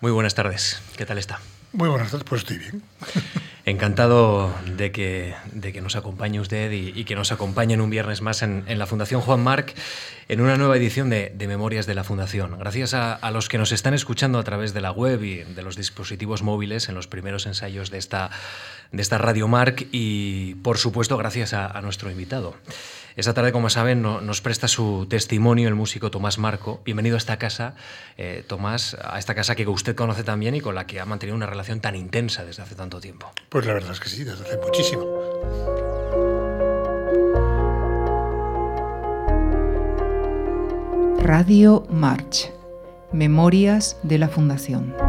Muy buenas tardes. ¿Qué tal está? Muy buenas tardes, pues estoy bien. Encantado de que, de que nos acompañe usted y, que nos acompañe en un viernes más en, la Fundación Juan Marc en una nueva edición de, Memorias de la Fundación. Gracias a, los que nos están escuchando a través de la web y de los dispositivos móviles en los primeros ensayos de esta, de esta Radio Marc y, por supuesto, gracias a nuestro invitado. Esta tarde, como saben, nos presta su testimonio el músico Tomás Marco. Bienvenido a esta casa, eh, Tomás, a esta casa que usted conoce también y con la que ha mantenido una relación tan intensa desde hace tanto tiempo. Pues la verdad es que sí, desde hace muchísimo. Radio March, Memorias de la Fundación.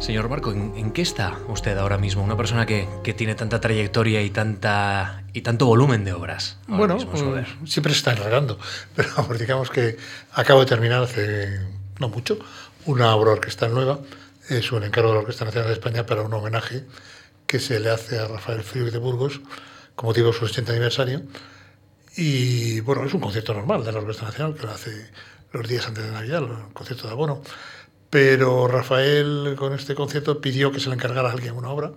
Señor Marco, ¿en, qué está usted ahora mismo? Una persona que, tiene tanta trayectoria y, tanta, y tanto volumen de obras. Bueno, mm, siempre se está enredando, pero digamos que acabo de terminar hace no mucho una obra orquestal nueva. Es un encargo de la Orquesta Nacional de España para un homenaje que se le hace a Rafael Friedrich de Burgos con motivo de su 80 aniversario. Y bueno, es un concierto normal de la Orquesta Nacional que lo hace los días antes de Navidad, el concierto de abono pero Rafael con este concierto pidió que se le encargara a alguien una obra.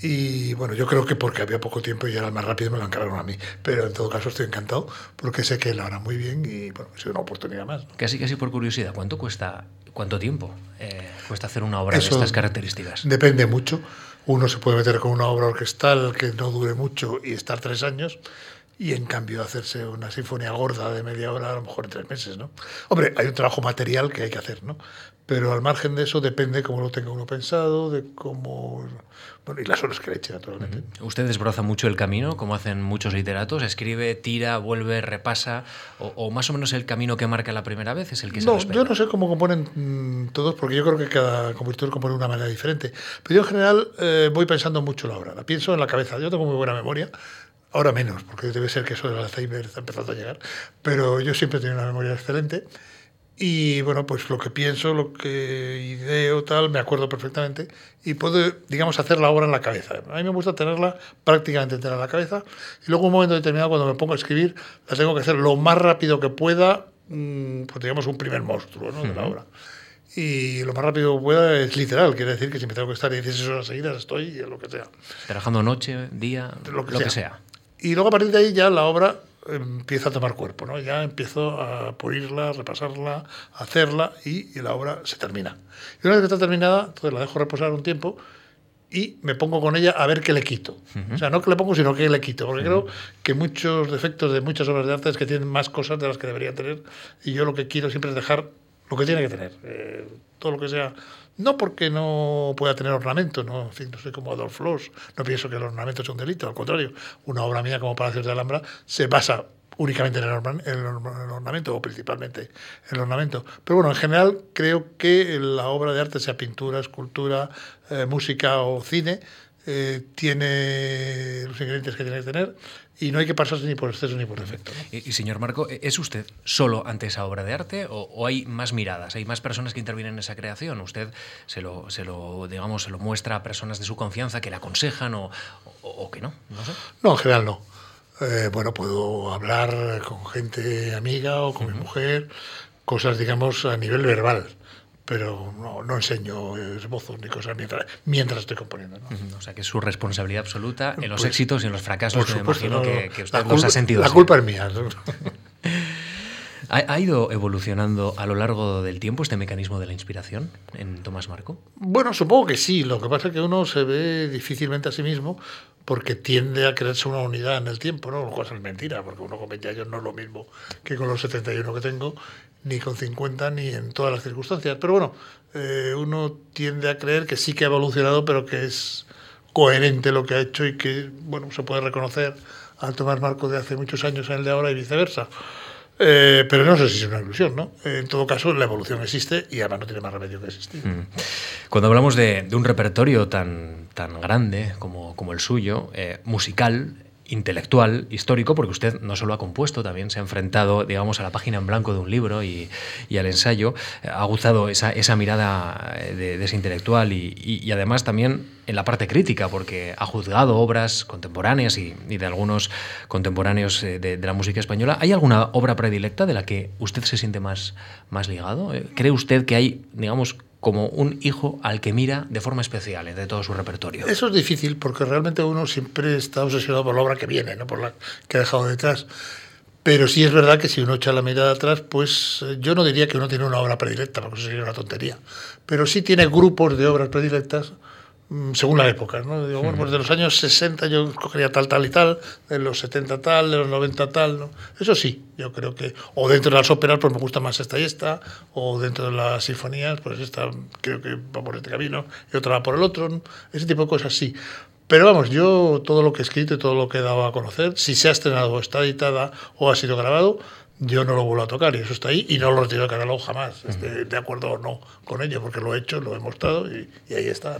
Y bueno, yo creo que porque había poco tiempo y era el más rápido me lo encargaron a mí. Pero en todo caso estoy encantado porque sé que él hará muy bien y bueno, es una oportunidad más. Casi, casi por curiosidad, ¿cuánto cuesta, cuánto tiempo eh, cuesta hacer una obra de estas características? Depende mucho. Uno se puede meter con una obra orquestal que no dure mucho y estar tres años y en cambio hacerse una sinfonía gorda de media hora a lo mejor en tres meses, ¿no? Hombre, hay un trabajo material que hay que hacer, ¿no? Pero al margen de eso depende cómo lo tenga uno pensado, de cómo... Bueno, y las horas que le eche, naturalmente. ¿Usted desbroza mucho el camino, como hacen muchos literatos? ¿Escribe, tira, vuelve, repasa? O, más o menos el camino que marca la primera vez es el que se No, yo no sé cómo componen mm, todos, porque yo creo que cada compositor compone de una manera diferente. Pero yo en general eh, voy pensando mucho la obra, la pienso en la cabeza. Yo tengo muy buena memoria, Ahora menos, porque debe ser que eso del Alzheimer está empezando a llegar. Pero yo siempre he tenido una memoria excelente. Y bueno, pues lo que pienso, lo que ideo, tal, me acuerdo perfectamente. Y puedo, digamos, hacer la obra en la cabeza. A mí me gusta tenerla prácticamente entera en la cabeza. Y luego, un momento determinado, cuando me pongo a escribir, la tengo que hacer lo más rápido que pueda, mm, pues digamos, un primer monstruo ¿no? de la obra. Y lo más rápido que pueda es literal, quiere decir que si me tengo que estar 16 horas seguidas, estoy en lo que sea. Trabajando noche, día, lo que, sea. Y luego a partir de ahí ya la obra empieza a tomar cuerpo, ¿no? Ya empiezo a pulirla, repasarla, hacerla y, la obra se termina. Y una vez que está terminada, entonces la dejo reposar un tiempo y me pongo con ella a ver qué le quito. O sea, no que le pongo, sino que le quito. Porque creo que muchos defectos de muchas obras de arte es que tienen más cosas de las que deberían tener y yo lo que quiero siempre es dejar lo que tiene que tener. Eh, todo lo que sea no porque no pueda tener ornamento, no, no soy como Adolf Loos, no pienso que el ornamento sea un delito, al contrario, una obra mía como Palacios de Alhambra se basa únicamente en el, ornamento o principalmente en el ornamento. Pero bueno, en general creo que la obra de arte, sea pintura, escultura, eh, música o cine, eh, tiene los ingredientes que tiene que tener y no hay que pasarse ni por exceso ni por defecto. Y, señor Marco, ¿es usted solo ante esa obra de arte o, hay más miradas, hay más personas que intervienen en esa creación? ¿Usted se lo, se lo, digamos, se lo muestra a personas de su confianza que le aconsejan o, o, que no? No, sé. no, en general no. Eh, bueno, puedo hablar con gente amiga o con mi mujer, cosas, digamos, a nivel verbal pero no, no enseño esbozos ni cosas mientras, mientras estoy componiendo. O sea, que es su responsabilidad absoluta en los pues, éxitos y en los fracasos que me imagino que, usted los ha sentido. La culpa es mía. ¿Ha, ido evolucionando a lo largo del tiempo este mecanismo de la inspiración en Tomás Marco? Bueno, supongo que sí. Lo que pasa es que uno se ve difícilmente a sí mismo porque tiende a creerse una unidad en el tiempo, ¿no? Lo cual es mentira, porque uno con 20 años no es lo mismo que con los 71 que tengo ni con 50 ni en todas las circunstancias. Pero bueno, eh, uno tiende a creer que sí que ha evolucionado, pero que es coherente lo que ha hecho y que bueno se puede reconocer al tomar marco de hace muchos años en el de ahora y viceversa. Eh, pero no sé si es una ilusión, ¿no? En todo caso, la evolución existe y además no tiene más remedio que existir. Mm. Cuando hablamos de, un repertorio tan, tan grande como, como el suyo, eh, musical, intelectual, histórico, porque usted no solo ha compuesto, también se ha enfrentado, digamos, a la página en blanco de un libro y, al ensayo, ha aguzado esa, esa mirada de, ese intelectual y, además también en la parte crítica, porque ha juzgado obras contemporáneas y, de algunos contemporáneos eh, de, la música española. ¿Hay alguna obra predilecta de la que usted se siente más, más ligado? Eh, ¿Cree usted que hay, digamos, como un hijo al que mira de forma especial de todo su repertorio. Eso es difícil porque realmente uno siempre está obsesionado por la obra que viene, no por la que ha dejado detrás. Pero sí es verdad que si uno echa la mirada atrás, pues eh, yo no diría que uno tiene una obra predilecta, porque eso sería una tontería. Pero sí tiene grupos de obras predilectas según la época, ¿no? Digo, bueno, pues de los años 60 yo escogería tal, tal y tal, de los 70 tal, de los 90 tal, ¿no? Eso sí, yo creo que, o dentro de las óperas, pues me gusta más esta y esta, o dentro de las sinfonías, pues esta creo que va por este camino y otra va por el otro, ese tipo de cosas sí. Pero vamos, yo todo lo que he escrito y todo lo que he dado a conocer, si se ha estrenado está editada o ha sido grabado, yo no lo vuelvo a tocar y eso está ahí y no lo retiro del catálogo jamás, esté de acuerdo o no con ello, porque lo he hecho, lo he mostrado y, ahí está.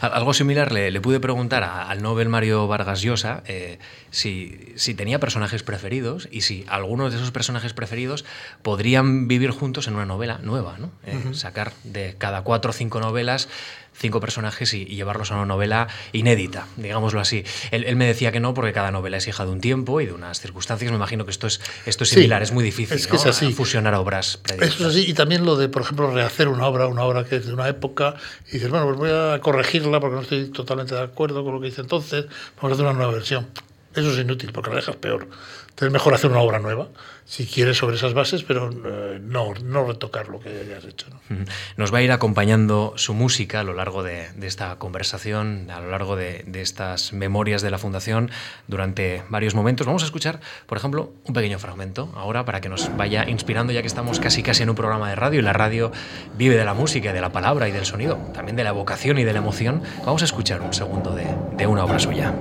Algo similar le, pude preguntar al Nobel Mario Vargas Llosa eh, si, si, tenía personajes preferidos y si algunos de esos personajes preferidos podrían vivir juntos en una novela nueva, ¿no? Eh, sacar de cada cuatro o cinco novelas cinco personajes y, llevarlos a una novela inédita, digámoslo así. Él, me decía que no, porque cada novela es hija de un tiempo y de unas circunstancias. Me imagino que esto es, esto es similar, es muy difícil es que es así. fusionar obras. Eso es así, y también lo de, por ejemplo, rehacer una obra, una obra que es de una época, y dices, bueno, pues voy a corregirla porque no estoy totalmente de acuerdo con lo que hice entonces, vamos a hacer una nueva versión. Eso es inútil porque la dejas peor. Entonces, mejor hacer una obra nueva, si quieres, sobre esas bases, pero eh, no, no retocar lo que hayas hecho. Nos va a ir acompañando su música a lo largo de, esta conversación, a lo largo de, estas memorias de la Fundación, durante varios momentos. Vamos a escuchar, por ejemplo, un pequeño fragmento ahora para que nos vaya inspirando, ya que estamos casi casi en un programa de radio y la radio vive de la música, de la palabra y del sonido, también de la vocación y de la emoción. Vamos a escuchar un segundo de, de una obra suya.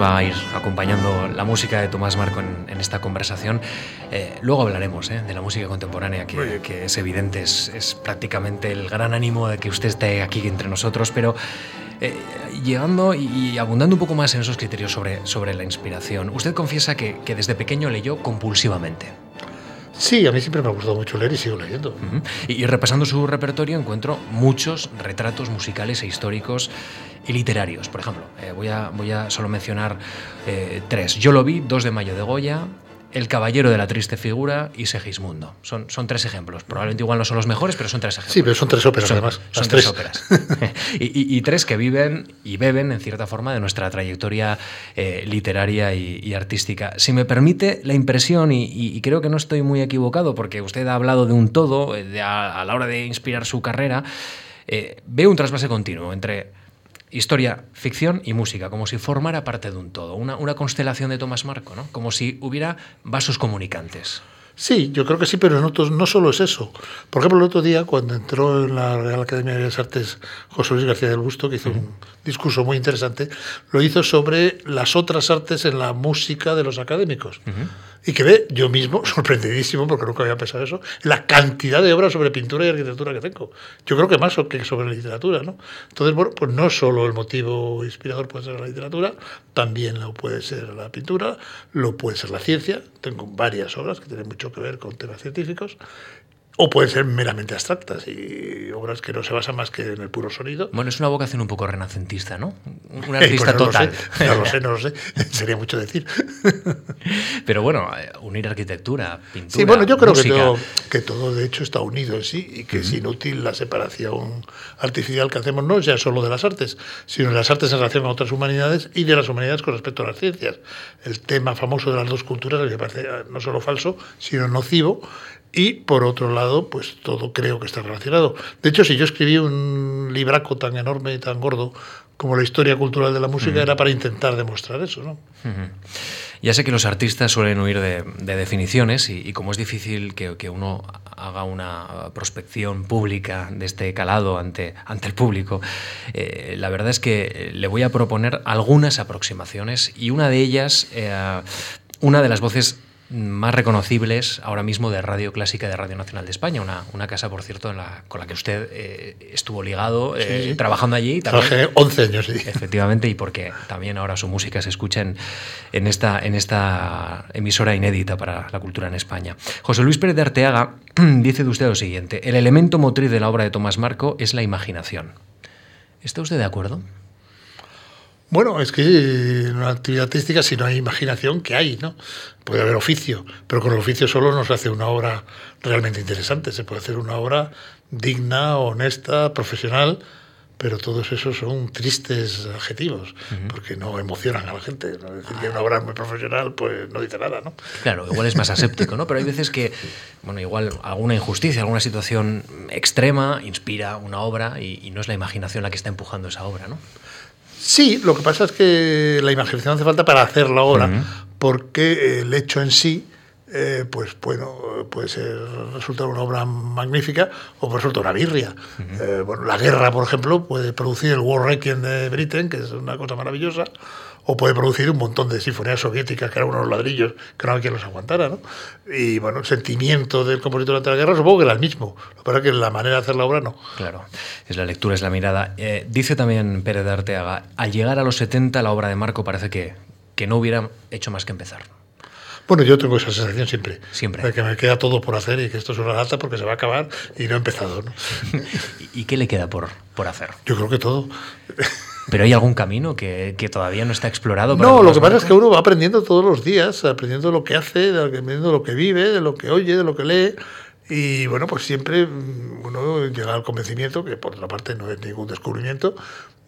Va a ir acompañando la música de Tomás Marco en, esta conversación. Eh, luego hablaremos eh, de la música contemporánea, que, es evidente, es, prácticamente el gran ánimo de que usted esté aquí entre nosotros, pero eh, llegando y, abundando un poco más en esos criterios sobre, sobre la inspiración, usted confiesa que, desde pequeño leyó compulsivamente. Sí, a mí siempre me ha gustado mucho leer y sigo leyendo. y, repasando su repertorio encuentro muchos retratos musicales e históricos y literarios. Por ejemplo, eh, voy, a, voy a solo mencionar eh, tres. Yo lo vi, 2 de mayo de Goya, el Caballero de la Triste Figura y Segismundo. Son, son tres ejemplos. Probablemente igual no son los mejores, pero son tres ejemplos. Sí, pero son tres óperas además. Son tres, óperas. y, tres que viven y beben, en cierta forma, de nuestra trayectoria eh, literaria y, artística. Si me permite la impresión, y, creo que no estoy muy equivocado, porque usted ha hablado de un todo a, la hora de inspirar su carrera, veo un trasvase continuo entre historia, ficción y música, como si formara parte de un todo, una, una constelación de Tomás Marco, ¿no? como si hubiera vasos comunicantes. Sí, yo creo que sí, pero no, no solo es eso. Por ejemplo, el otro día, cuando entró en la Real Academia de Bellas Artes José Luis García del Busto, que hizo un discurso muy interesante, lo hizo sobre las otras artes en la música de los académicos y que ve yo mismo, sorprendidísimo, porque nunca había pensado eso, la cantidad de obras sobre pintura y arquitectura que tengo. Yo creo que más que sobre literatura, ¿no? Entonces, bueno, pues no solo el motivo inspirador puede ser la literatura, también lo puede ser la pintura, lo puede ser la ciencia. Tengo varias obras que tienen mucho que ver con temas científicos o pueden ser meramente abstractas y obras que no se basan más que en el puro sonido. Bueno, es una vocación un poco renacentista, ¿no? Un eh, artista pues total. no lo sé, no lo sé. Sería mucho decir. Pero bueno, eh, unir arquitectura, pintura. Sí, bueno, yo creo que todo, que todo, de hecho está unido en sí y que es inútil la separación artificial que hacemos, no ya solo de las artes, sino de las artes en relación a otras humanidades y de las humanidades con respecto a las ciencias. El tema famoso de las dos culturas, me parece no solo falso, sino nocivo y por otro lado, pues todo creo que está relacionado. De hecho, si yo escribí un libraco tan enorme y tan gordo como la historia cultural de la música era para intentar demostrar eso, ¿no? Ya sé que los artistas suelen huir de, definiciones y, como es difícil que, uno haga una prospección pública de este calado ante, ante el público, eh, la verdad es que le voy a proponer algunas aproximaciones y una de ellas, eh, una de las voces más reconocibles ahora mismo de Radio Clásica de Radio Nacional de España, una, una casa, por cierto, la, con la que usted eh, estuvo ligado, eh, trabajando allí. Trabajé 11 años, sí. Efectivamente, y porque también ahora su música se escucha en, en, esta, en esta emisora inédita para la cultura en España. José Luis Pérez de Arteaga dice de usted lo siguiente, el elemento motriz de la obra de Tomás Marco es la imaginación. ¿Está usted de acuerdo? Bueno, es que en una actividad artística, si no hay imaginación, ¿qué hay? ¿no? Puede haber oficio, pero con el oficio solo no se hace una obra realmente interesante. Se puede hacer una obra digna, honesta, profesional, pero todos esos son tristes adjetivos, porque no emocionan a la gente. Decir que una obra muy profesional, pues no dice nada, ¿no? Claro, igual es más aséptico, ¿no? Pero hay veces que, bueno, igual alguna injusticia, alguna situación extrema inspira una obra y, y no es la imaginación la que está empujando esa obra, ¿no? Sí, lo que pasa es que la imaginación hace falta para hacerla ahora, porque el hecho en sí, eh, pues bueno, puede ser, resultar una obra magnífica o puede resultar una birria. Eh, bueno, la guerra, por ejemplo, puede producir el War Requiem de Britain, que es una cosa maravillosa, o puede producir un montón de sinfonías soviéticas que eran unos ladrillos que no había quien los aguantara. ¿no? Y bueno, el sentimiento del compositor durante la guerra supongo que era el mismo. Lo que pasa es que la manera de hacer la obra no. Claro, es la lectura, es la mirada. Eh, dice también Pérez de Arteaga, al llegar a los 70 la obra de Marco parece que, que no hubiera hecho más que empezar. Bueno, yo tengo esa sensación siempre. Siempre. De que me queda todo por hacer y que esto es una lata porque se va a acabar y no he empezado. ¿no? ¿Y qué le queda por, por hacer? Yo creo que todo. ¿Pero hay algún camino que, que todavía no está explorado? no, lo que pasa es que uno va aprendiendo todos los días, aprendiendo lo que hace, aprendiendo lo que vive, de lo que oye, de lo que lee. Y bueno, pues siempre mm, uno llega al convencimiento, que por otra parte no es ningún descubrimiento,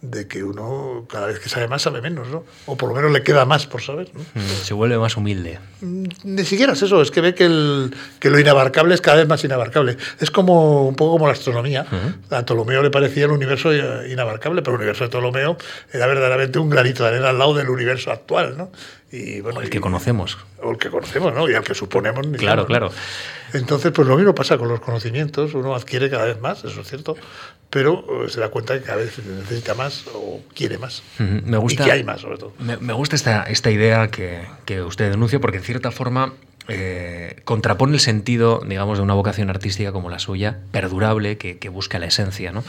de que uno cada vez que sabe más sabe menos, ¿no? O por lo menos le queda más por saber. ¿no? Mm, se vuelve más humilde. Mm, ni siquiera es eso, es que ve que, el, que lo inabarcable es cada vez más inabarcable. Es como un poco como la astronomía. A Ptolomeo le parecía el universo inabarcable, pero el universo de Ptolomeo era verdaderamente un granito de arena al lado del universo actual, ¿no? Y, bueno, o el que conocemos. O el que conocemos, ¿no? Y al que suponemos. Claro, claro. Entonces, pues lo mismo pasa con los conocimientos. Uno adquiere cada vez más, eso es cierto, pero eh, se da cuenta que cada vez necesita más o quiere más. Me gusta, y que hay más, sobre todo. Me, me gusta esta, esta idea que, que usted denuncia, porque en cierta forma eh, contrapone el sentido, digamos, de una vocación artística como la suya, perdurable, que, que, busca la esencia, ¿no?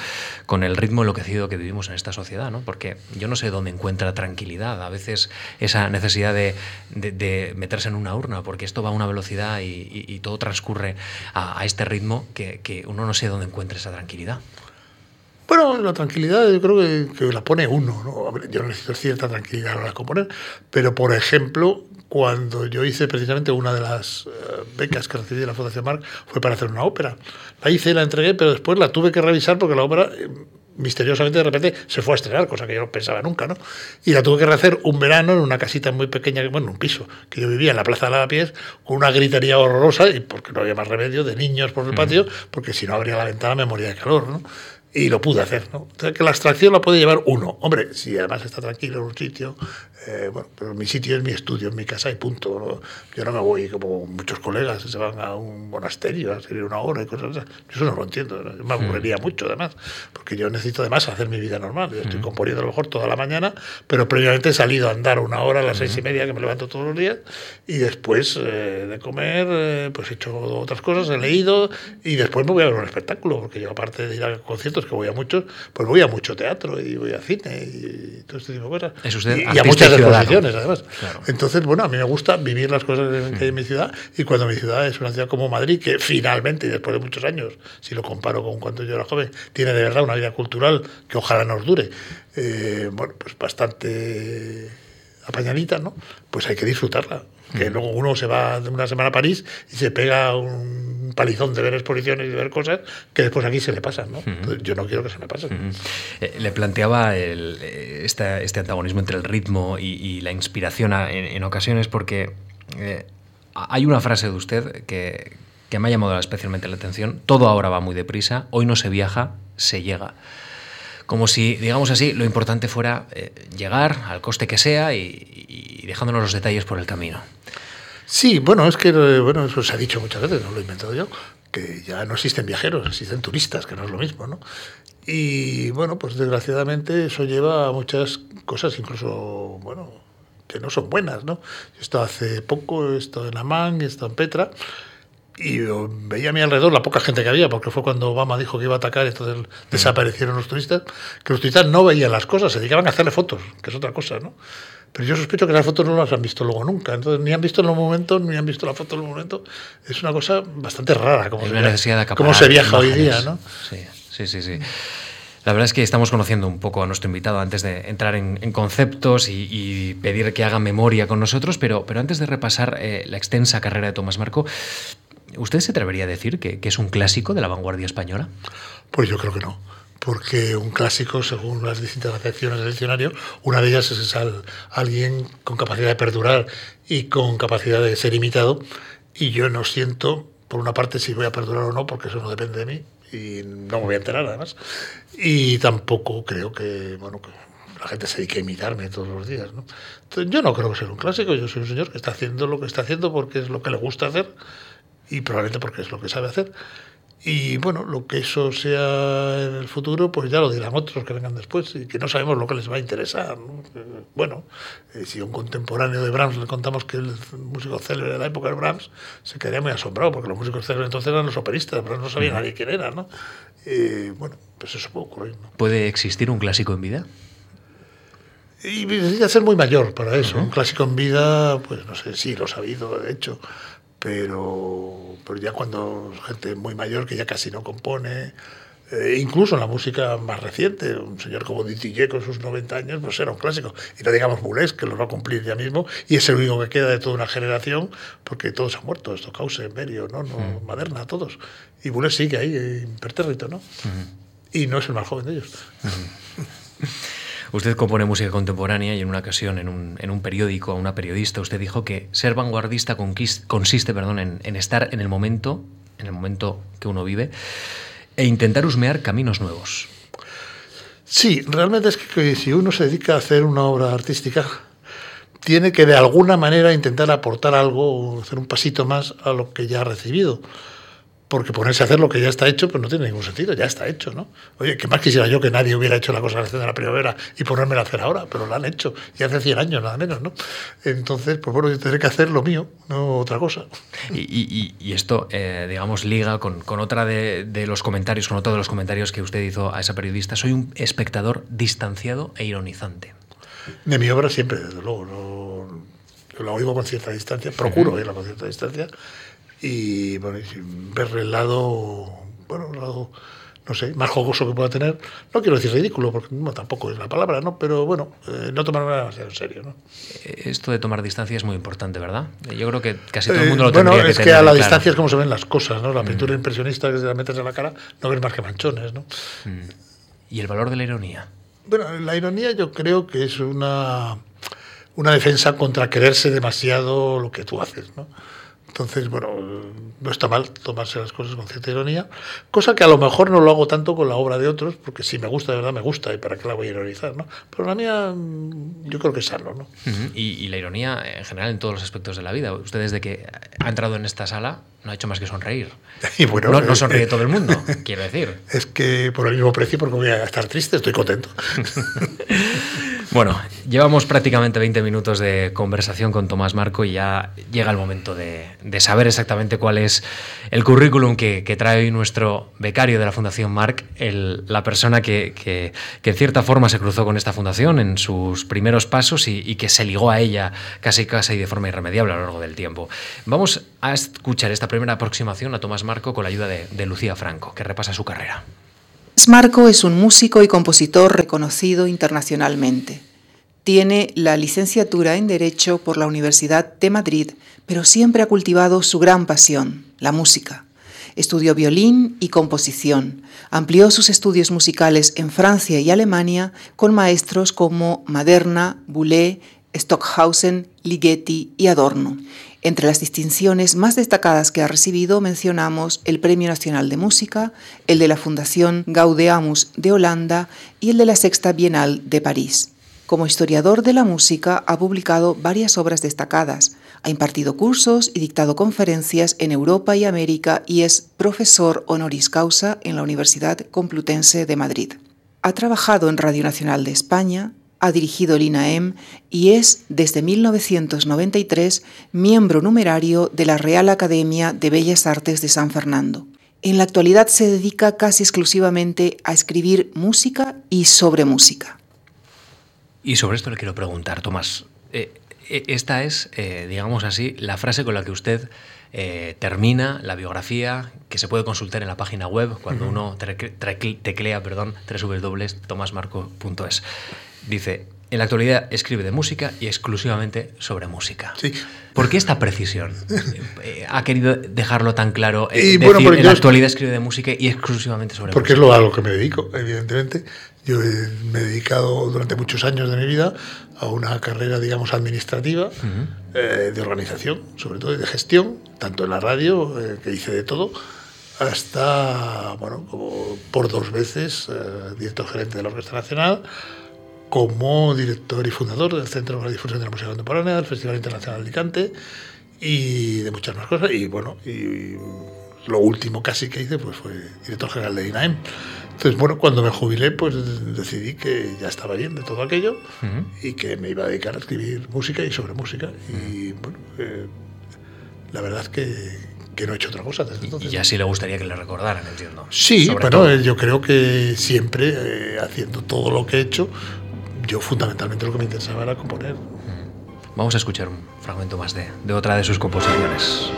con el ritmo enloquecido que vivimos en esta sociedad, ¿no? porque yo no sé dónde encuentra tranquilidad, a veces esa necesidad de, de, de meterse en una urna, porque esto va a una velocidad y, y, y todo transcurre a, a este ritmo que, que, uno no sé dónde encuentra esa tranquilidad. Bueno, la tranquilidad yo creo que, que la pone uno. ¿no? Yo necesito cierta tranquilidad a la hora de componer, pero por ejemplo, cuando yo hice precisamente una de las uh, becas que recibí de la Fundación Marc, fue para hacer una ópera. La hice y la entregué, pero después la tuve que revisar porque la ópera eh, misteriosamente de repente se fue a estrenar, cosa que yo no pensaba nunca, ¿no? Y la tuve que rehacer un verano en una casita muy pequeña, bueno, un piso, que yo vivía en la Plaza de Lavapiés, con una gritería horrorosa, y porque no había más remedio, de niños por el patio, porque si no abría la ventana me moría de calor, ¿no? Y lo pude hacer. ¿no? Que la abstracción la puede llevar uno. Hombre, si además está tranquilo en un sitio, eh, bueno, pero mi sitio es mi estudio, es mi casa y punto. ¿no? Yo no me voy como muchos colegas se van a un monasterio a hacer una hora y cosas así. Eso no lo entiendo. ¿no? Me aburriría mm. mucho además, porque yo necesito además hacer mi vida normal. Yo estoy componiendo a lo mejor toda la mañana, pero previamente he salido a andar una hora a las seis y media que me levanto todos los días y después eh, de comer eh, pues he hecho otras cosas, he leído y después me voy a ver un espectáculo, porque yo aparte de ir a conciertos que voy a muchos, pues voy a mucho teatro y voy a cine y todo este tipo de cosas. ¿Es usted y, y a muchas exposiciones, además. Claro. Entonces, bueno, a mí me gusta vivir las cosas que hay en mi ciudad y cuando mi ciudad es una ciudad como Madrid, que finalmente, después de muchos años, si lo comparo con cuando yo era joven, tiene de verdad una vida cultural que ojalá nos dure, eh, bueno, pues bastante apañadita, ¿no? Pues hay que disfrutarla. Que luego uno se va de una semana a París y se pega un palizón de ver exposiciones y de ver cosas que después aquí se le pasan, ¿no? Entonces, yo no quiero que se me pasen. Eh, le planteaba el, este, este, antagonismo entre el ritmo y, y la inspiración a, en, en, ocasiones porque eh, hay una frase de usted que, que me ha llamado especialmente la atención. Todo ahora va muy deprisa, hoy no se viaja, se llega. Como si, digamos así, lo importante fuera eh, llegar al coste que sea y, dejándonos los detalles por el camino. Sí, bueno, es que eh, bueno, eso se ha dicho muchas veces, no lo he inventado yo, que ya no existen viajeros, existen turistas, que no es lo mismo, ¿no? Y bueno, pues desgraciadamente eso lleva a muchas cosas, incluso, bueno, que no son buenas, ¿no? Yo he estado hace poco, he estado en Amán, he estado en Petra, y veía a mi alrededor la poca gente que había, porque fue cuando Obama dijo que iba a atacar, entonces desaparecieron los turistas, que los turistas no veían las cosas, se dedicaban a hacerle fotos, que es otra cosa, ¿no? Pero yo sospecho que las fotos no las han visto luego nunca, entonces ni han visto en los momentos, ni han visto la foto en los momentos. Es una cosa bastante rara, como, se, como se viaja hoy día, ¿no? Sí, sí, sí. sí. La verdad es que estamos conociendo un poco a nuestro invitado antes de entrar en, conceptos y, pedir que haga memoria con nosotros, pero, pero antes de repasar eh, la extensa carrera de Tomás Marco, ¿usted se atrevería a decir que, es un clásico de la vanguardia española? Pues yo creo que no porque un clásico, según las distintas acepciones del diccionario, una de ellas es alguien con capacidad de perdurar y con capacidad de ser imitado, y yo no siento, por una parte, si voy a perdurar o no, porque eso no depende de mí, y no me voy a enterar además. Y tampoco creo que, bueno, que la gente se dedique a imitarme todos los días. ¿no? Yo no creo que sea un clásico, yo soy un señor que está haciendo lo que está haciendo porque es lo que le gusta hacer y probablemente porque es lo que sabe hacer. Y bueno, lo que eso sea en el futuro, pues ya lo dirán otros que vengan después y que no sabemos lo que les va a interesar. Bueno, eh, si a un contemporáneo de Brahms le contamos que el músico célebre de la época de Brahms, se quedaría muy asombrado, porque los músicos célebres entonces eran los operistas, pero no sabía nadie quién era. ¿no? Eh, bueno, pues eso puede ocurrir. ¿Puede existir un clásico en vida? Y necesita ser muy mayor para eso. Un clásico en vida, pues no sé, sí, lo ha sabido, de hecho pero, pero ya cuando gente muy mayor que ya casi no compone, eh, incluso en la música más reciente, un señor como Dittier con sus 90 años, pues era un clásico. Y no digamos Boulez, que lo va a cumplir ya mismo, y es el único que queda de toda una generación, porque todos han muerto, Stockhausen, Berio, ¿no? no mm. Maderna, todos. Y Boulez sigue ahí, impertérrito, ¿no? Y no es el más joven de ellos. Usted compone música contemporánea y en una ocasión, en un, en un periódico, a una periodista, usted dijo que ser vanguardista consiste perdón, en, estar en el momento, en el momento que uno vive, e intentar husmear caminos nuevos. Sí, realmente es que si uno se dedica a hacer una obra artística, tiene que de alguna manera intentar aportar algo hacer un pasito más a lo que ya ha recibido porque ponerse a hacer lo que ya está hecho, pues no tiene ningún sentido, ya está hecho, ¿no? Oye, ¿qué más quisiera yo que nadie hubiera hecho la consagración de la primavera y ponerme a hacer ahora? Pero lo han hecho, y hace 100 años, nada menos, ¿no? Entonces, pues bueno, yo tendré que hacer lo mío, no otra cosa. Y, esto, eh, digamos, liga con, con otra de, de, los comentarios, con otro de los comentarios que usted hizo a esa periodista. Soy un espectador distanciado e ironizante. De mi obra siempre, desde luego. Lo, lo oigo con cierta distancia, procuro oírla con cierta distancia y bueno, ver el lado, bueno, el lado, no sé, más jugoso que pueda tener. No quiero decir ridículo, porque tampoco es la palabra, ¿no? Pero bueno, eh, no tomarme demasiado en serio, ¿no? Eh, esto de tomar distancia es muy importante, ¿verdad? Yo creo que casi todo el mundo lo tendría bueno, es que a la distancia es como se ven las cosas, ¿no? La pintura mm. impresionista que se la metes en la cara, no ves más que manchones, ¿no? Mm. ¿Y el valor de la ironía? Bueno, la ironía yo creo que es una, una defensa contra quererse demasiado lo que tú haces, ¿no? Entonces, bueno, no está mal tomarse las cosas con cierta ironía, cosa que a lo mejor no lo hago tanto con la obra de otros, porque si me gusta de verdad me gusta y para qué la voy a ironizar, ¿no? Pero la mía mm, yo creo que es sano, ¿no? y, la ironía en general en todos los aspectos de la vida. Usted desde que ha entrado en esta sala no ha hecho más que sonreír. Y bueno, no, no sonríe todo el mundo, quiero decir. Es que por el mismo precio, porque voy a estar triste, estoy contento. Bueno, llevamos prácticamente 20 minutos de conversación con Tomás Marco y ya llega el momento de, saber exactamente cuál es el currículum que, trae hoy nuestro becario de la Fundación Marc, la persona que, en cierta forma se cruzó con esta fundación en sus primeros pasos y, que se ligó a ella casi casi de forma irremediable a lo largo del tiempo. Vamos a escuchar esta primera aproximación a Tomás Marco con la ayuda de Lucía Franco, que repasa su carrera. Marco es un músico y compositor reconocido internacionalmente. Tiene la licenciatura en Derecho por la Universidad de Madrid, pero siempre ha cultivado su gran pasión, la música. Estudió violín y composición. Amplió sus estudios musicales en Francia y Alemania con maestros como Maderna, Boulez Stockhausen, Ligeti y Adorno. Entre las distinciones más destacadas que ha recibido mencionamos el Premio Nacional de Música, el de la Fundación Gaudeamus de Holanda y el de la Sexta Bienal de París. Como historiador de la música ha publicado varias obras destacadas, ha impartido cursos y dictado conferencias en Europa y América y es profesor honoris causa en la Universidad Complutense de Madrid. Ha trabajado en Radio Nacional de España, ha dirigido el INAEM y es, desde 1993, miembro numerario de la Real Academia de Bellas Artes de San Fernando. En la actualidad se dedica casi exclusivamente a escribir música y sobre música. Y sobre esto le quiero preguntar, Tomás. Eh, eh, esta es, eh, digamos así, la frase con la que usted termina la biografía que se puede consultar en la página web cuando uno teclea perdón, www.tomasmarco.es. Dice, en la actualidad escribe de música y exclusivamente sobre música. Sí. ¿Por qué esta precisión? ¿Ha querido dejarlo tan claro? y, decir, bueno, en la actualidad escribe de música y exclusivamente sobre porque música. Porque es lo a lo que me dedico, evidentemente. Yo me he dedicado durante muchos años de mi vida a una carrera, digamos, administrativa, eh, de organización, sobre todo de gestión, tanto en la radio, eh, que hice de todo, hasta, bueno, como por dos veces eh, director gerente de la Orquesta Nacional, como director y fundador del Centro para la Difusión de la Música Contemporánea, del Festival Internacional de Alicante y de muchas más cosas. Y bueno, y lo último casi que hice pues fue director general de INAEM. Entonces, bueno, cuando me jubilé, pues decidí que ya estaba bien de todo aquello y que me iba a dedicar a escribir música y sobre música. Y bueno, eh, la verdad es que, que, no he hecho otra cosa desde entonces. Y así le gustaría que le recordaran, entiendo. Sí, bueno, yo creo que siempre eh, haciendo todo lo que he hecho, yo fundamentalmente lo que me interesaba era componer. Vamos a escuchar un fragmento más de, de otra de sus composiciones.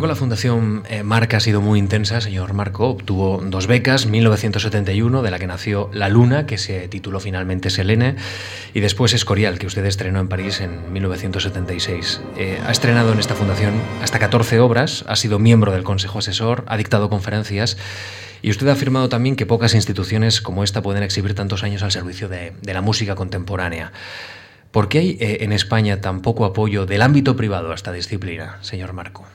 Con la Fundación eh, Marca ha sido muy intensa, señor Marco. Obtuvo dos becas, 1971, de la que nació La Luna, que se tituló finalmente Selene, y después Escorial, que usted estrenó en París en 1976. Eh, ha estrenado en esta fundación hasta 14 obras, ha sido miembro del Consejo Asesor, ha dictado conferencias. Y usted ha afirmado también que pocas instituciones como esta pueden exhibir tantos años al servicio de, la música contemporánea. ¿Por qué hay eh, en España tan poco apoyo del ámbito privado a esta disciplina, señor Marco?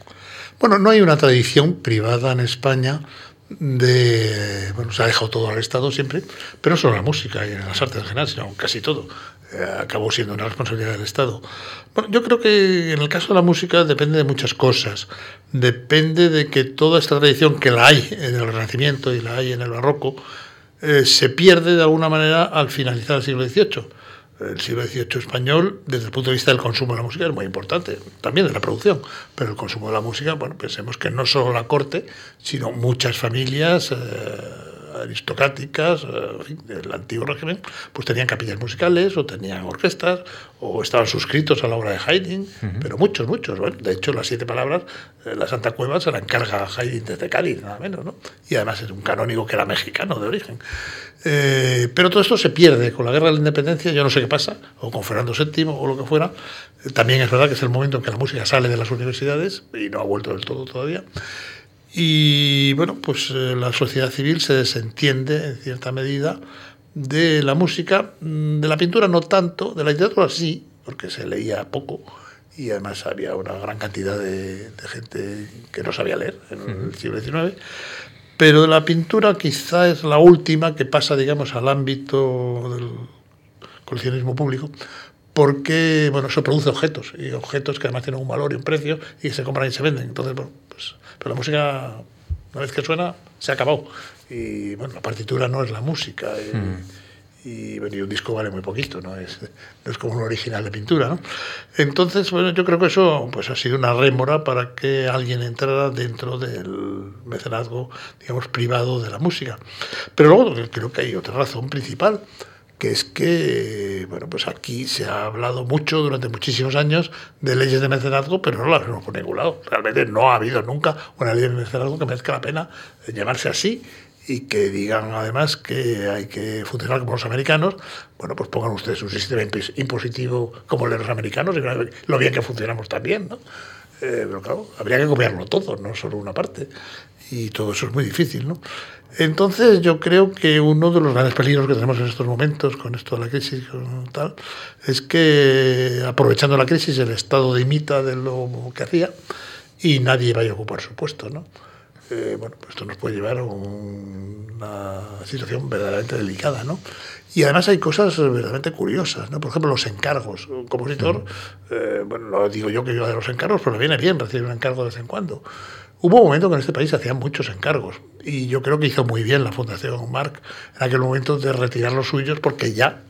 Bueno, no hay una tradición privada en España de. Bueno, se ha dejado todo al Estado siempre, pero no solo la música y en las artes en general, sino casi todo. Eh, acabó siendo una responsabilidad del Estado. Bueno, yo creo que en el caso de la música depende de muchas cosas. Depende de que toda esta tradición que la hay en el Renacimiento y la hay en el Barroco eh, se pierde de alguna manera al finalizar el siglo XVIII el siglo XVIII español, desde el punto de vista del consumo de la música, es muy importante, también de la producción, pero el consumo de la música, bueno, pensemos que no solo la corte, sino muchas familias. Eh, aristocráticas, eh, del antiguo régimen, pues tenían capillas musicales o tenían orquestas o estaban suscritos a la obra de Haydn, pero muchos, muchos. Bueno, de hecho, las siete palabras, eh, la Santa Cueva se la encarga Haydn desde Cádiz, nada menos, ¿no? Y además es un canónigo que era mexicano de origen. Eh, pero todo esto se pierde con la guerra de la independencia, yo no sé qué pasa, o con Fernando VII o lo que fuera. también es verdad que es el momento en que la música sale de las universidades y no ha vuelto del todo todavía. Y bueno, pues eh, la sociedad civil se desentiende en cierta medida de la música, mm, de la pintura no tanto, de la literatura sí, porque se leía poco y además había una gran cantidad de, gente que no sabía leer en el siglo XIX. Pero de la pintura quizá es la última que pasa, digamos, al ámbito del coleccionismo público, porque bueno, eso produce objetos, y objetos que además tienen un valor y un precio y se compran y se venden. Entonces, bueno, pero la música, una vez que suena, se ha acabado. Y bueno, la partitura no es la música. Y, hmm. y, un disco vale muy poquito, ¿no? Es, es como un original de pintura, ¿no? Entonces, bueno, yo creo que eso pues, ha sido una rémora para que alguien entrara dentro del mecenazgo, digamos, privado de la música. Pero luego creo que hay otra razón principal que es que, bueno, pues aquí se ha hablado mucho durante muchísimos años de leyes de mecenazgo, pero no las hemos por ningún lado. Realmente no ha habido nunca una ley de mecenazgo que merezca la pena llamarse así y que digan además que hay que funcionar como los americanos, bueno, pues pongan ustedes un sistema impositivo como el de los americanos y lo bien que funcionamos también, ¿no? Eh, pero claro, habría que copiarlo todo, no solo una parte. Y todo eso es muy difícil, ¿no? Entonces yo creo que uno de los grandes peligros que tenemos en estos momentos con esto de la crisis tal, es que aprovechando la crisis el Estado dimita de lo que hacía y nadie vaya a ocupar su puesto, ¿no? Eh, bueno, pues esto nos puede llevar a una situación verdaderamente delicada, ¿no? Y además hay cosas verdaderamente curiosas, ¿no? Por ejemplo, los encargos. Un compositor, eh, bueno, lo digo yo que yo de los encargos, pero me viene bien recibir un encargo de vez en cuando. Hubo un momento que en este país se hacían muchos encargos y yo creo que hizo muy bien la Fundación Marc en aquel momento de retirar los suyos porque ya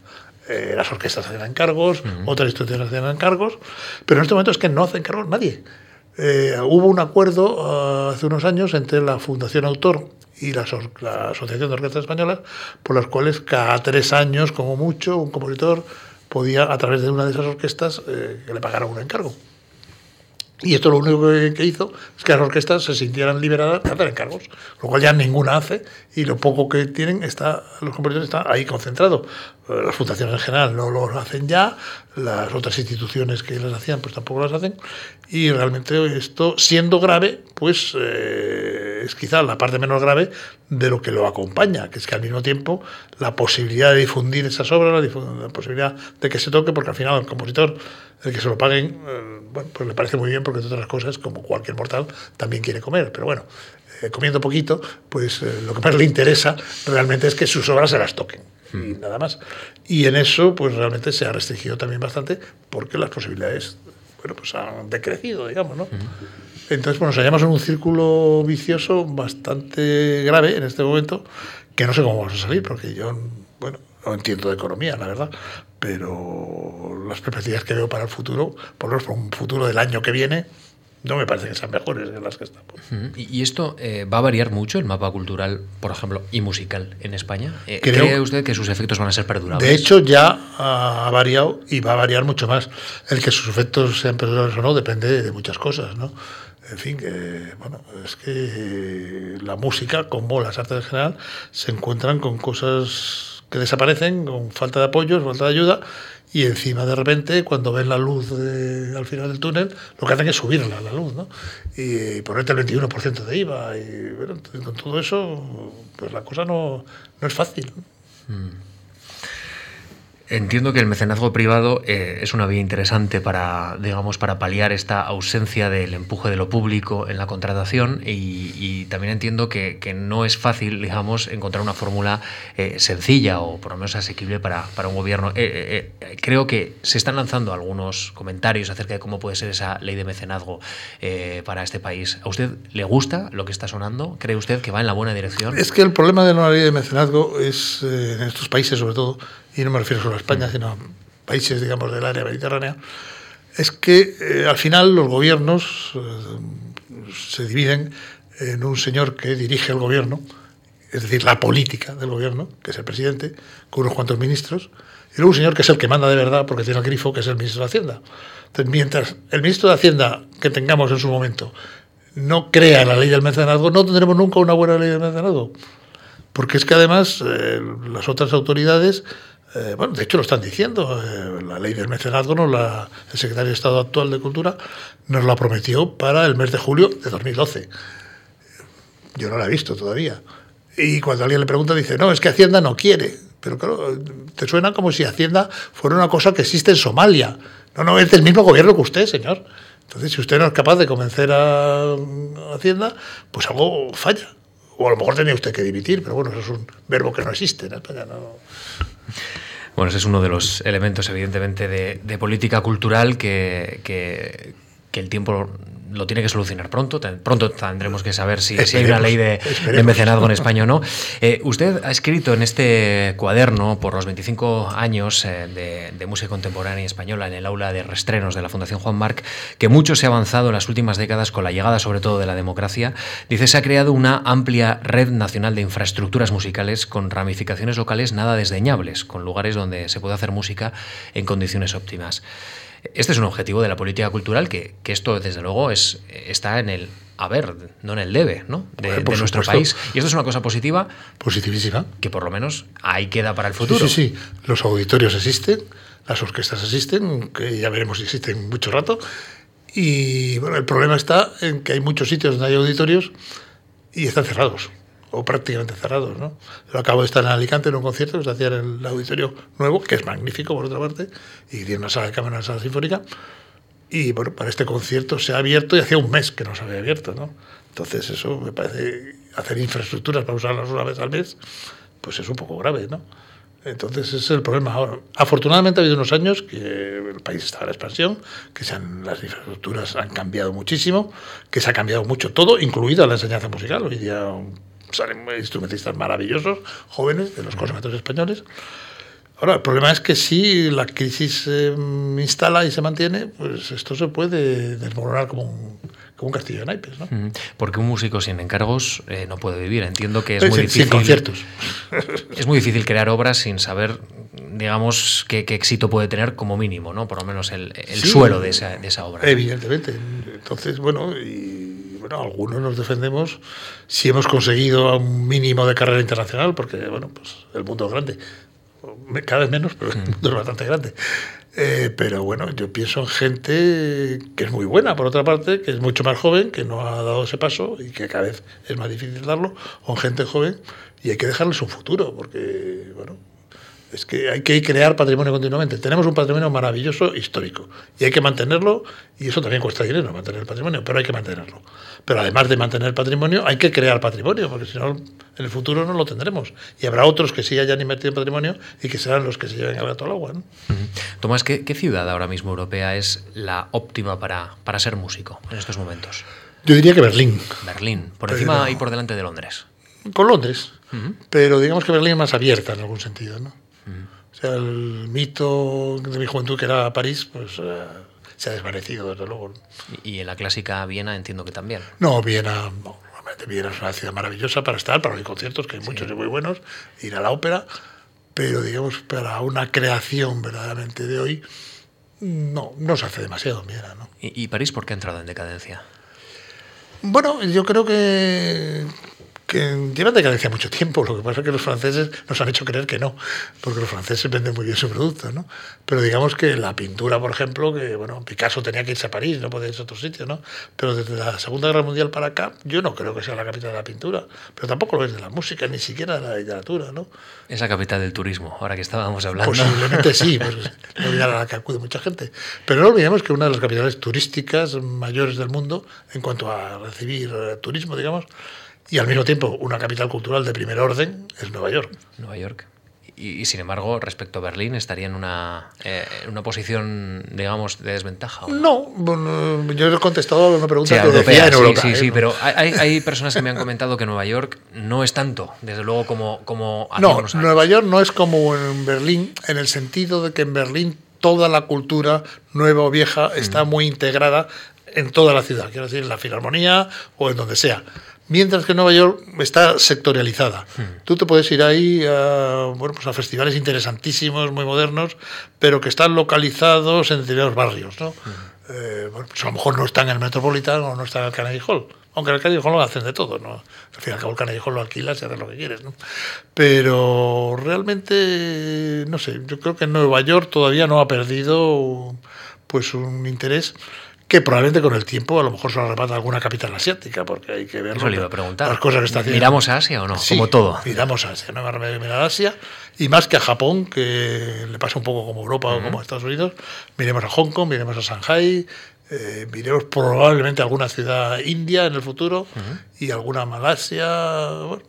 eh, las orquestas hacían encargos, otras instituciones hacían encargos, pero en este momento es que no hace encargos nadie. Eh, hubo un acuerdo ah, hace unos años entre la Fundación Autor y la, Asociación de Orquestas Españolas, por las cuales cada tres años, como mucho, un compositor podía, a través de una de esas orquestas, eh, que le pagara un encargo. Y esto lo único que hizo es que las orquestas se sintieran liberadas de hacer encargos, lo cual ya ninguna hace y lo poco que tienen está, los compositores están ahí concentrados. Eh, las fundaciones en general no lo hacen ya, las otras instituciones que las hacían pues tampoco las hacen y realmente esto siendo grave pues eh, es quizá la parte menos grave de lo que lo acompaña, que es que al mismo tiempo la posibilidad de difundir esas obras, la, posibilidad de que se toque, porque al final el compositor, el que se lo paguen, eh, bueno, pues le parece muy bien porque de otras cosas, como cualquier mortal, también quiere comer, pero bueno, comiendo poquito, pues lo que más le interesa realmente es que sus obras se las toquen y mm. nada más. Y en eso, pues realmente se ha restringido también bastante porque las posibilidades, bueno, pues han decrecido, digamos, ¿no? Entonces, bueno, nos hallamos en un círculo vicioso bastante grave en este momento, que no sé cómo vamos a salir, porque yo, bueno, no entiendo de economía, la verdad, pero las perspectivas que veo para el futuro, por lo menos para un futuro del año que viene, no me parece que sean mejores que las que estamos. ¿Y esto eh, va a variar mucho el mapa cultural, por ejemplo, y musical en España? Eh, ¿Cree usted que sus efectos van a ser perdurables? De hecho, ya ha variado y va a variar mucho más. El que sus efectos sean perdurables o no depende de muchas cosas, ¿no? En fin, que, bueno, es que la música, como las artes en general, se encuentran con cosas que desaparecen, con falta de apoyo, falta de ayuda, y encima de repente cuando ven la luz al final del túnel lo que hacen es subirla la luz ¿no? y ponerte el 21% de IVA y con todo eso pues la cosa no, no es fácil mm. Entiendo que el mecenazgo privado eh, es una vía interesante para, digamos, para paliar esta ausencia del empuje de lo público en la contratación y, también entiendo que, no es fácil, digamos, encontrar una fórmula eh, sencilla o por lo menos asequible para, un gobierno. Eh, creo que se están lanzando algunos comentarios acerca de cómo puede ser esa ley de mecenazgo para este país. ¿A usted le gusta lo que está sonando? ¿Cree usted que va en la buena dirección? Es que el problema de una ley de mecenazgo es, en estos países sobre todo, y no me refiero solo a España, sino a países, digamos, del área mediterránea, es que eh, al final los gobiernos eh, se dividen en un señor que dirige el gobierno, es decir, la política del gobierno, que es el presidente, con unos cuantos ministros, y luego un señor que es el que manda de verdad, porque tiene el grifo, que es el ministro de Hacienda. Entonces, mientras el ministro de Hacienda que tengamos en su momento no crea la ley del mecenazgo, no tendremos nunca una buena ley del mecenazgo. Porque es que además eh, las otras autoridades eh, bueno, de hecho lo están diciendo, eh, la ley del mecenazgo, no la, el secretario de Estado actual de Cultura nos la prometió para el mes de julio de 2012. Yo no la he visto todavía. Y cuando alguien le pregunta, dice, no, es que Hacienda no quiere. Pero claro, te suena como si Hacienda fuera una cosa que existe en Somalia. No, no, es del mismo gobierno que usted, señor. Entonces, si usted no es capaz de convencer a Hacienda, pues algo falla. O a lo mejor tenía usted que dimitir, pero bueno, eso es un verbo que no existe en España. No. Bueno, ese es uno de los elementos, evidentemente, de, política cultural que, el tiempo lo tiene que solucionar pronto. Pronto tendremos que saber si, hay una ley de, mecenazgo en España o no. Eh, usted ha escrito en este cuaderno, por los 25 años eh, de, música contemporánea española en el aula de restrenos de la Fundación Juan Marc, que mucho se ha avanzado en las últimas décadas con la llegada, sobre todo, de la democracia. Dice, se ha creado una amplia red nacional de infraestructuras musicales con ramificaciones locales nada desdeñables, con lugares donde se puede hacer música en condiciones óptimas. Este es un objetivo de la política cultural que, que esto, desde luego, es, está en el haber, no en el debe, ¿no? De, nuestro país. Y esto es una cosa positiva Positivísima. que por lo menos ahí queda para el futuro. Sí, sí, sí. Los auditorios existen, las orquestas existen, que ya veremos si existen mucho rato. Y bueno, el problema está en que hay muchos sitios donde hay auditorios y están cerrados, o prácticamente cerrados. ¿no? Yo acabo de estar en Alicante en un concierto que se hacía en el auditorio nuevo, que es magnífico por otra parte, y tiene una sala de cámara, una sala sinfónica. Y bueno, para este concierto se ha abierto y hacía un mes que no se había abierto. ¿no? Entonces, eso me parece hacer infraestructuras para usarlas una vez al mes, pues es un poco grave. ¿no? Entonces ese es el problema ahora. Afortunadamente ha habido unos años que el país está en expansión, que se han, las infraestructuras han cambiado muchísimo, que se ha cambiado mucho todo, incluida la enseñanza musical. Hoy día salen instrumentistas maravillosos, jóvenes, de los conservatorios españoles. Ahora, el problema es que si la crisis se instala y se mantiene, pues esto se puede desmoronar como un, como un castillo de naipes. ¿no? Porque un músico sin encargos eh, no puede vivir. Entiendo que es Eh, muy sin, sin difícil. conciertos. Es muy difícil crear obras sin saber, digamos, qué, qué éxito puede tener como mínimo, ¿no? Por lo menos el, el Sí. suelo de esa, de esa obra. Evidentemente. Entonces, bueno, y bueno, algunos nos defendemos si hemos conseguido un mínimo de carrera internacional, porque bueno, pues el mundo es grande. Cada vez menos, pero el mundo es bastante grande. Eh, pero bueno, yo pienso en gente que es muy buena, por otra parte, que es mucho más joven, que no ha dado ese paso y que cada vez es más difícil darlo, o en gente joven, y hay que dejarles un futuro, porque, bueno, es que hay que crear patrimonio continuamente. Tenemos un patrimonio maravilloso histórico y hay que mantenerlo y eso también cuesta dinero, mantener el patrimonio, pero hay que mantenerlo. Pero además de mantener patrimonio, hay que crear patrimonio, porque si no, en el futuro no lo tendremos. Y habrá otros que sí hayan invertido en patrimonio y que serán los que se lleven el gato al agua. ¿no? Tomás, ¿qué, qué ciudad ahora mismo europea es la óptima para, para ser músico en estos momentos? Yo diría que Berlín, Berlín, por Pero- encima y por delante de Londres. con Londres, pero digamos que Berlín es más abierta en algún sentido. ¿no? O sea, el mito de mi juventud que era París, pues eh, se ha desvanecido, desde luego. Y, en la clásica Viena entiendo que también. No, Viena, no, Viena es una ciudad maravillosa para estar, para oír conciertos, que hay muchos y muy buenos, ir a la ópera, pero digamos, para una creación verdaderamente de hoy, no, no se hace demasiado en Viena, ¿no? ¿Y, y París por qué ha entrado en decadencia? Bueno, yo creo que, que llevan decadencia mucho tiempo. Lo que pasa es que los franceses nos han hecho creer que no, porque los franceses venden muy bien su producto, ¿no? Pero digamos que la pintura, por ejemplo, que bueno, Picasso tenía que irse a París, no podía irse a otro sitio, ¿no? Pero desde la Segunda Guerra Mundial para acá, yo no creo que sea la capital de la pintura, pero tampoco lo es de la música, ni siquiera de la literatura, ¿no? Es la capital del turismo, ahora que estábamos hablando. Posiblemente sí, pues, no olvidar a la que acude mucha gente. Pero no olvidemos que una de las capitales turísticas mayores del mundo en cuanto a recibir turismo, digamos, y al mismo tiempo una capital cultural de primer orden es Nueva York. Nueva York. Y, y, sin embargo, respecto a Berlín, estaría en una, eh, en una posición, digamos, de desventaja. ¿o no? No, bueno, yo he contestado a una pregunta sea, que europea, en sí, Europa. sí, ¿eh? sí, No. pero hay, hay personas que me han comentado que Nueva York no es tanto, desde luego, como, como hace No, unos años. Nueva York no es como en Berlín, en el sentido de que en Berlín toda la cultura, nueva o vieja, está muy integrada en toda la ciudad, quiero decir, en la filarmonía o en donde sea. Mientras que Nueva York está sectorializada. Tú te puedes ir ahí a, bueno, pues a festivales interesantísimos, muy modernos, pero que están localizados en determinados barrios. ¿no? Eh, bueno, pues a lo mejor no están en el Metropolitan o no están en el Carnegie Hall. Aunque en el Carnegie Hall lo hacen de todo, ¿no? Al fin y al cabo el Carnegie Hall lo alquilas y haces lo que quieres, ¿no? Pero realmente, no sé, yo creo que Nueva York todavía no ha perdido pues un interés que probablemente con el tiempo a lo mejor se lo arrebata alguna capital asiática, porque hay que ver Eso le iba a preguntar. las cosas que está haciendo. ¿Miramos a Asia o no? Sí, como todo. Miramos a Asia, no me remedio mirar a Asia. Y más que a Japón, que le pasa un poco como Europa o como Estados Unidos, miremos a Hong Kong, miremos a Shanghai, eh, miremos probablemente alguna ciudad india en el futuro y alguna Malasia. Bueno,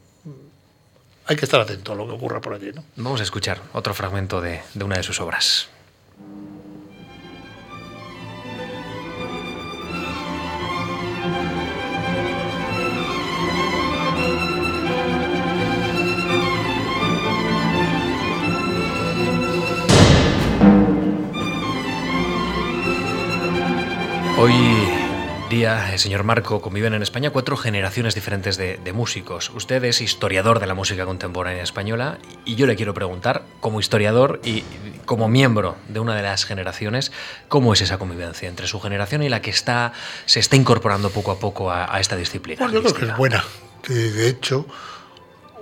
hay que estar atento a lo que ocurra por allí. ¿no? Vamos a escuchar otro fragmento de, de una de sus obras. Hoy día, eh, señor Marco, conviven en España cuatro generaciones diferentes de, músicos. Usted es historiador de la música contemporánea española y yo le quiero preguntar, como historiador y como miembro de una de las generaciones, ¿cómo es esa convivencia entre su generación y la que está, se está incorporando poco a poco a, esta disciplina? Bueno, yo creo que es buena. De hecho,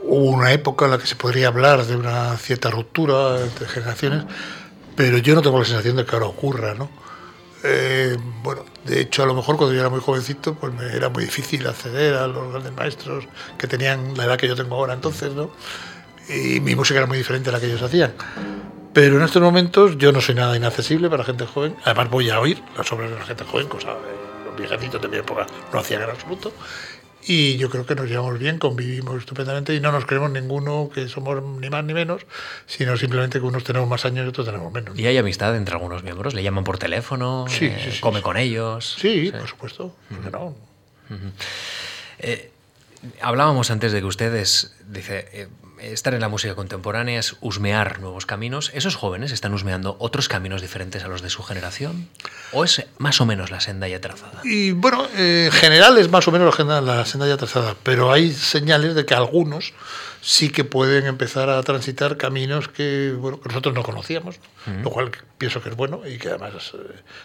hubo una época en la que se podría hablar de una cierta ruptura entre generaciones, pero yo no tengo la sensación de que ahora ocurra, ¿no? Eh, bueno, de hecho, a lo mejor cuando yo era muy jovencito, pues me era muy difícil acceder a los grandes maestros que tenían la edad que yo tengo ahora entonces, ¿no? Y mi música era muy diferente a la que ellos hacían. Pero en estos momentos yo no soy nada inaccesible para gente joven. Además voy a oír las obras de la gente joven, cosa que los viejecitos de mi época no hacían en absoluto y yo creo que nos llevamos bien, convivimos estupendamente y no nos creemos ninguno que somos ni más ni menos, sino simplemente que unos tenemos más años y otros tenemos menos. ¿Y hay amistad entre algunos miembros? ¿Le llaman por teléfono? Sí, eh, sí, ¿Come con ellos? Sí, por supuesto. no? Eh, hablábamos antes de que ustedes, dice, eh, estar en la música contemporánea es husmear nuevos caminos. ¿Esos jóvenes están husmeando otros caminos diferentes a los de su generación? ¿O es más o menos la senda ya trazada? Y bueno, en general es más o menos la, la senda ya trazada, pero hay señales de que algunos sí que pueden empezar a transitar caminos que, bueno, que nosotros no conocíamos, lo cual pienso que es bueno y que además eh,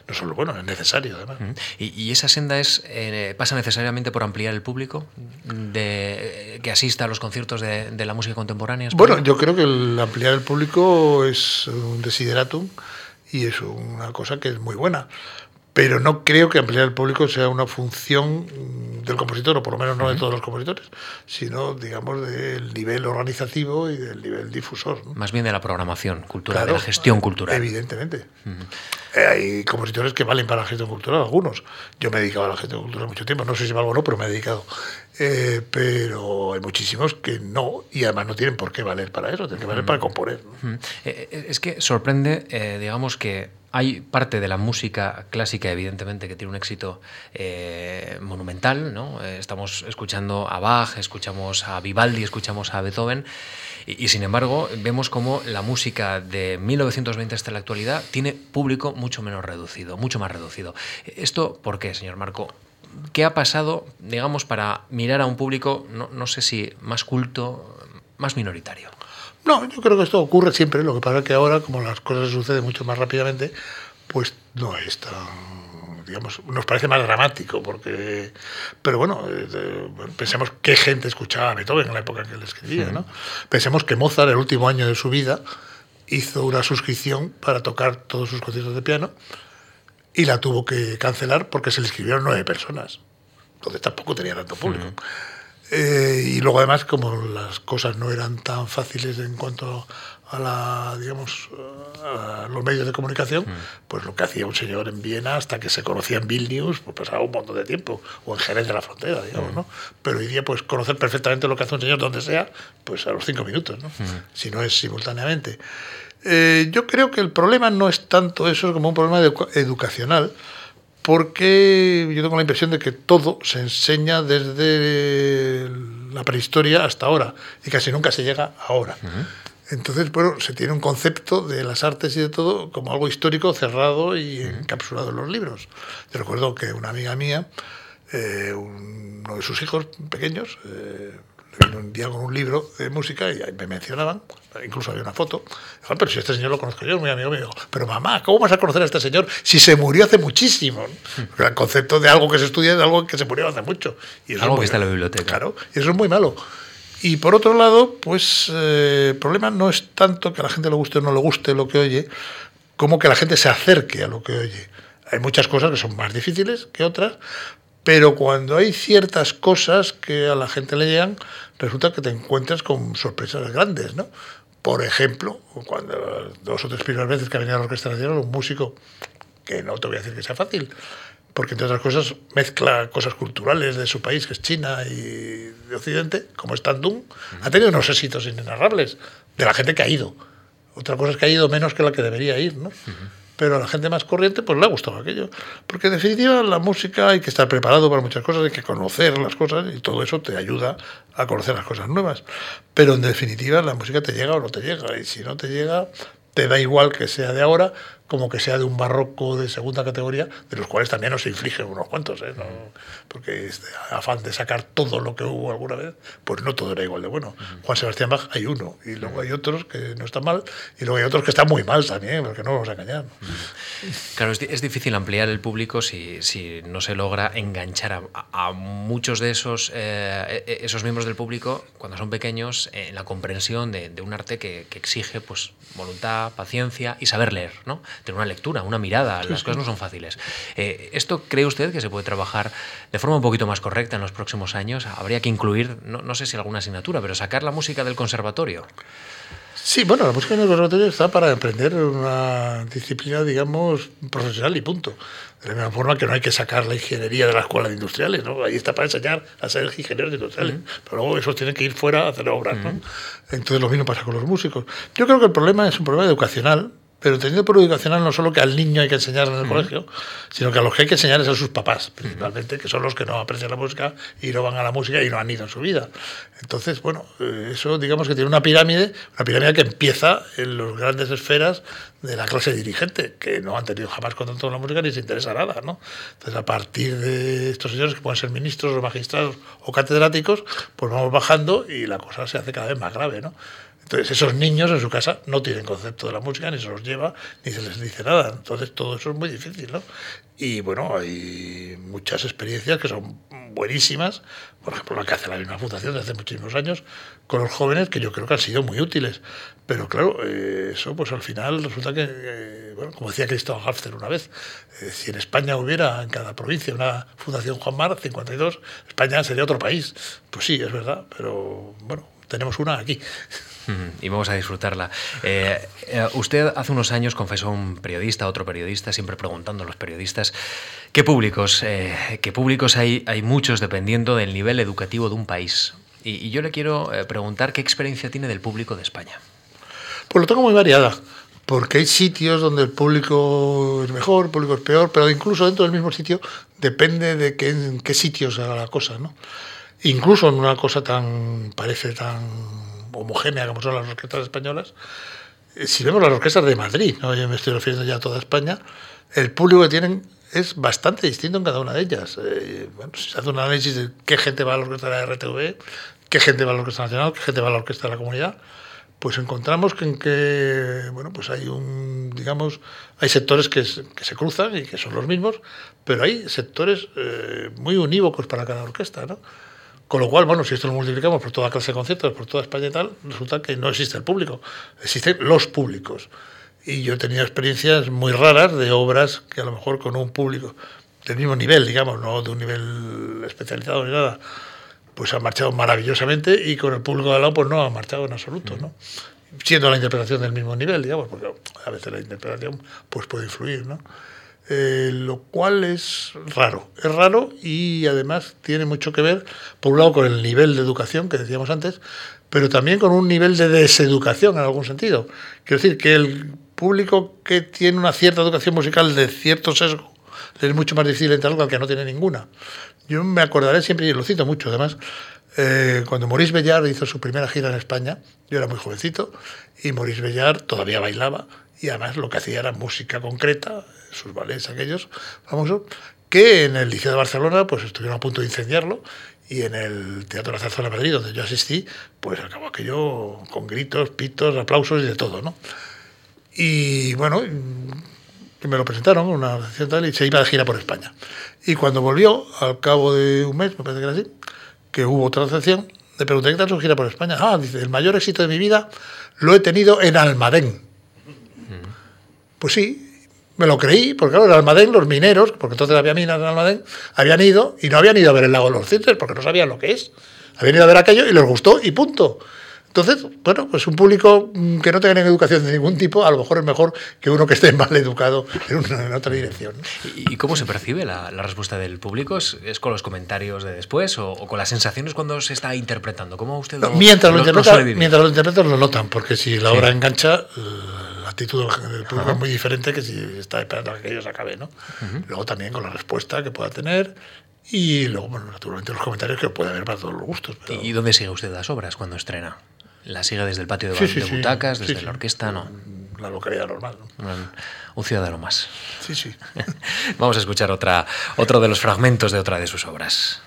no solo es bueno, es necesario además. ¿Y, esa senda es eh, pasa necesariamente por ampliar el público de, que asista a los conciertos de, de la música contemporánea? Bueno, yo creo que el ampliar el público es un desideratum y es una cosa que es muy buena pero no creo que ampliar el público sea una función del compositor, o por lo menos no de todos los compositores, sino, digamos, del nivel organizativo y del nivel difusor. Más bien de la programación cultural, de la gestión cultural. Evidentemente. Eh, hay compositores que valen para la gestión cultural, algunos. Yo me he dedicado a la gestión cultural mucho tiempo, no sé si valgo o no, pero me he dedicado. Eh, pero hay muchísimos que no, y además no tienen por qué valer para eso, tienen que valer para componer. Eh, es que sorprende, digamos, que hay parte de la música clásica, evidentemente, que tiene un éxito eh, monumental. ¿no? Eh, estamos escuchando a Bach, escuchamos a Vivaldi, escuchamos a Beethoven. Y, sin embargo, vemos como la música de 1920 hasta la actualidad tiene público mucho menos reducido, mucho más reducido. ¿Esto por qué, señor Marco? ¿Qué ha pasado, digamos, para mirar a un público, no, no sé si más culto, más minoritario? No, yo creo que esto ocurre siempre. Lo que pasa es que ahora, como las cosas suceden mucho más rápidamente, pues no es tan, digamos, nos parece más dramático, porque, pero bueno, eh, pensemos qué gente escuchaba a Beethoven en la época en que él escribía, ¿no? Pensemos que Mozart, el último año de su vida, hizo una suscripción para tocar todos sus conciertos de piano y la tuvo que cancelar porque se le escribieron nueve personas. Entonces tampoco tenía tanto público. Eh, y luego además, como las cosas no eran tan fáciles en cuanto a la, digamos, a los medios de comunicación, mm. pues lo que hacía un señor en Viena hasta que se conocía en Vilnius, pues pasaba un montón de tiempo, o en Jerez de la Frontera, digamos, mm. ¿no? Pero hoy día, pues conocer perfectamente lo que hace un señor donde sea, pues a los cinco minutos, ¿no? Mm. Si no es simultáneamente. Eh, yo creo que el problema no es tanto eso, es como un problema educacional, porque yo tengo la impresión de que todo se enseña desde la prehistoria hasta ahora y casi nunca se llega ahora. Entonces, bueno, se tiene un concepto de las artes y de todo como algo histórico cerrado y encapsulado en los libros. Te recuerdo que una amiga mía, eh, uno de sus hijos pequeños, eh, vino un día con un libro de música y me mencionaban, incluso había una foto. pero si este señor lo conozco yo, muy amigo mío. Pero mamá, ¿cómo vas a conocer a este señor si se murió hace muchísimo? el concepto de algo que se estudia es algo que se murió hace mucho. Y algo que está en la biblioteca. Claro, y eso es muy malo. Y por otro lado, pues eh, el problema no es tanto que a la gente le guste o no le guste lo que oye, como que la gente se acerque a lo que oye. Hay muchas cosas que son más difíciles que otras, pero cuando hay ciertas cosas que a la gente le llegan, resulta que te encuentras con sorpresas grandes, ¿no? Por ejemplo, cuando dos o tres primeras veces que venía a la Orquesta Nacional, un músico, que no te voy a decir que sea fácil, porque entre otras cosas mezcla cosas culturales de su país, que es China y de Occidente, como es Tandung, ha tenido unos éxitos inenarrables de la gente que ha ido. Otra cosa es que ha ido menos que la que debería ir, ¿no? Pero a la gente más corriente pues le ha gustado aquello. Porque en definitiva la música hay que estar preparado para muchas cosas, hay que conocer las cosas y todo eso te ayuda a conocer las cosas nuevas. Pero en definitiva la música te llega o no te llega y si no te llega te da igual que sea de ahora como que sea de un barroco de segunda categoría, de los cuales también nos infligen unos cuantos, ¿eh? porque este afán de sacar todo lo que hubo alguna vez, pues no todo era igual de bueno. Juan Sebastián Bach hay uno, y luego hay otros que no están mal, y luego hay otros que están muy mal también, porque no vamos a engañar. Claro, es, difícil ampliar el público si, si, no se logra enganchar a, muchos de esos, eh, e, e, esos miembros del público, cuando son pequeños, en la comprensión de, un arte que, que exige pues, voluntad, paciencia y saber leer, ¿no? Tener una lectura, una mirada. Las cosas no son fáciles. Eh, ¿Esto cree usted que se puede trabajar de forma un poquito más correcta en los próximos años? Habría que incluir, no, no sé si alguna asignatura, pero sacar la música del conservatorio. Sí, bueno, la música en el conservatorio está para aprender una disciplina, digamos, profesional y punto. De la misma forma que no hay que sacar la ingeniería de la escuela de industriales, ¿no? Ahí está para enseñar a ser ingenieros industriales. Pero luego esos tienen que ir fuera a hacer obras, ¿no? Entonces lo mismo pasa con los músicos. Yo creo que el problema es un problema educacional, pero teniendo por educacional no solo que al niño hay que enseñar en el colegio, sino que a los que hay que enseñar es a sus papás, principalmente, que son los que no aprecian la música y no van a la música y no han ido en su vida. Entonces, bueno, eh, eso digamos que tiene una pirámide, una pirámide que empieza en las grandes esferas de la clase dirigente, que no han tenido jamás contacto con la música ni se interesa nada, ¿no? Entonces, a partir de estos señores que pueden ser ministros o magistrados o catedráticos, pues vamos bajando y la cosa se hace cada vez más grave, ¿no? Entonces, esos niños en su casa no tienen concepto de la música, ni se los lleva, ni se les dice nada. Entonces, todo eso es muy difícil, ¿no? Y bueno, hay muchas experiencias que son buenísimas. Por ejemplo, la que hace la misma fundación desde hace muchísimos años con los jóvenes, que yo creo que han sido muy útiles. Pero claro, eh, eso pues al final resulta que, eh, bueno, como decía Cristóbal Hafter una vez, eh, si en España hubiera en cada provincia una fundación Juan Mar, 52, España sería otro país. Pues sí, es verdad, pero bueno, tenemos una aquí. Y vamos a disfrutarla. Eh, eh, usted hace unos años confesó a un periodista, a otro periodista, siempre preguntando a los periodistas, ¿qué públicos, eh, qué públicos hay? Hay muchos dependiendo del nivel educativo de un país. Y, yo le quiero preguntar qué experiencia tiene del público de España. Pues lo tengo muy variada, porque hay sitios donde el público es mejor, el público es peor, pero incluso dentro del mismo sitio depende de qué, en qué sitios haga la cosa, ¿no? Incluso en una cosa tan, parece tan homogénea como son las orquestas españolas, eh, si vemos las orquestas de Madrid, ¿no? yo me estoy refiriendo ya a toda España, el público que tienen es bastante distinto en cada una de ellas. Eh, bueno, si se hace un análisis de qué gente va a la orquesta de la RTV, qué gente va a la orquesta nacional, qué gente va a la orquesta de la comunidad, pues encontramos que en que bueno pues hay un digamos hay sectores que, que se cruzan y que son los mismos pero hay sectores eh, muy unívocos para cada orquesta ¿no? Con lo cual, bueno, si esto lo multiplicamos por toda clase de conciertos, por toda España y tal, resulta que no existe el público, existen los públicos. Y yo he tenido experiencias muy raras de obras que a lo mejor con un público del mismo nivel, digamos, no de un nivel especializado ni nada, pues han marchado maravillosamente y con el público de al lado pues no han marchado en absoluto, ¿no? Siendo la interpretación del mismo nivel, digamos, porque a veces la interpretación pues puede influir, ¿no? Eh, lo cual es raro. Es raro y además tiene mucho que ver, por un lado, con el nivel de educación que decíamos antes, pero también con un nivel de deseducación en algún sentido. Quiero decir que el público que tiene una cierta educación musical de cierto sesgo es mucho más difícil entrar que al que no tiene ninguna. Yo me acordaré siempre, y lo cito mucho además, eh, cuando Maurice Bellard hizo su primera gira en España, yo era muy jovencito, y Maurice Bellard todavía bailaba, y además lo que hacía era música concreta, sus ballets aquellos famosos, que en el Liceo de Barcelona pues estuvieron a punto de incendiarlo y en el Teatro de la Zarzuela de Madrid, donde yo asistí, pues acabó aquello con gritos, pitos, aplausos y de todo, ¿no? Y bueno, me lo presentaron, una tal, y se iba de gira por España. Y cuando volvió, al cabo de un mes, me parece que era así, que hubo otra recepción, le pregunté qué tal su gira por España. Ah, dice, el mayor éxito de mi vida lo he tenido en Almadén. Pues sí, me lo creí, porque claro, en Almadén los mineros, porque entonces había minas en Almadén, habían ido y no habían ido a ver el lago de los cisnes porque no sabían lo que es. Habían ido a ver aquello y les gustó y punto. Entonces, bueno, pues un público mm, que no tenga educación de ningún tipo, a lo mejor es mejor que uno que esté mal educado en, otra dirección. ¿Y cómo se percibe la, respuesta del público? ¿Es, con los comentarios de después o, con las sensaciones cuando se está interpretando? ¿Cómo usted lo, mientras, lo, mientras lo interpretan lo notan, porque si la obra engancha... Eh, actitud del público es muy diferente que si está esperando a que ellos acabe, ¿no? Luego también con la respuesta que pueda tener y luego, bueno, naturalmente los comentarios que puede haber para todos los gustos. ¿Y dónde sigue usted las obras cuando estrena? ¿La sigue desde el patio de, butacas, desde la orquesta, no? la localidad normal. Un, ciudadano más. Sí, sí. Vamos a escuchar otra, otro de los fragmentos de otra de sus obras.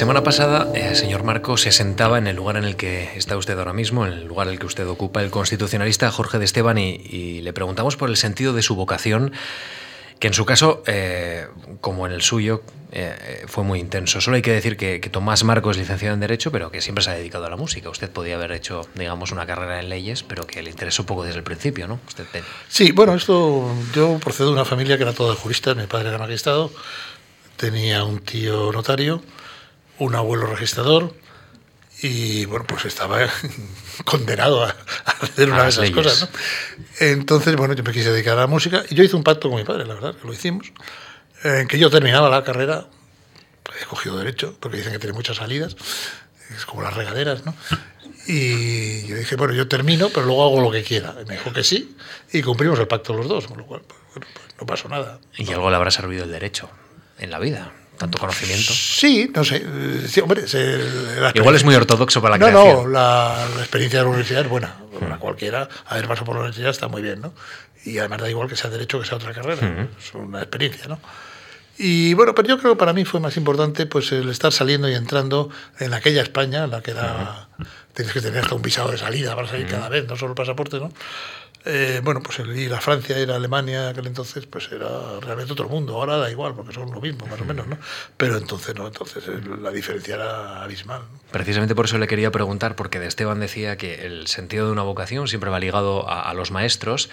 Semana pasada, el eh, señor Marco se sentaba en el lugar en el que está usted ahora mismo, en el lugar en el que usted ocupa, el constitucionalista Jorge de Esteban, y, le preguntamos por el sentido de su vocación, que en su caso, eh, como en el suyo, eh, fue muy intenso. Solo hay que decir que, Tomás Marco es licenciado en Derecho, pero que siempre se ha dedicado a la música. Usted podía haber hecho, digamos, una carrera en leyes, pero que le interesó poco desde el principio, ¿no? Usted Sí, bueno, esto yo procedo de una familia que era toda jurista, mi padre era magistrado, tenía un tío notario un abuelo registrador y bueno, pues estaba condenado a, hacer una de esas cosas. ¿no? Entonces, bueno, yo me quise dedicar a la música y yo hice un pacto con mi padre, la verdad, que lo hicimos, en que yo terminaba la carrera, he cogido derecho, porque dicen que tiene muchas salidas, es como las regaderas, ¿no? Y yo dije, bueno, yo termino, pero luego hago lo que quiera. Y me dijo que sí, y cumplimos el pacto los dos, con lo cual, pues, bueno, pues no pasó nada. Y algo le habrá servido el derecho en la vida tanto conocimiento. Sí, no sé. Sí, hombre, Igual es muy ortodoxo para la No, no, la, experiencia de la universidad es buena. Para cualquiera, haber pasado por la universidad está muy bien, ¿no? Y además da igual que sea derecho que sea otra carrera. Es una experiencia, ¿no? Y bueno, pero yo creo que para mí fue más importante pues el estar saliendo y entrando en aquella España, en la que era, tienes que tener hasta un visado de salida para salir cada vez, no solo el pasaporte, ¿no? Eh, bueno, pues el ir a Francia, ir a Alemania, aquel entonces, pues era realmente otro mundo. Ahora da igual, porque son lo mismo, más o menos, ¿no? Pero entonces no, entonces la diferencia era abismal. Precisamente por eso le quería preguntar, porque de Esteban decía que el sentido de una vocación siempre va ligado a, los maestros,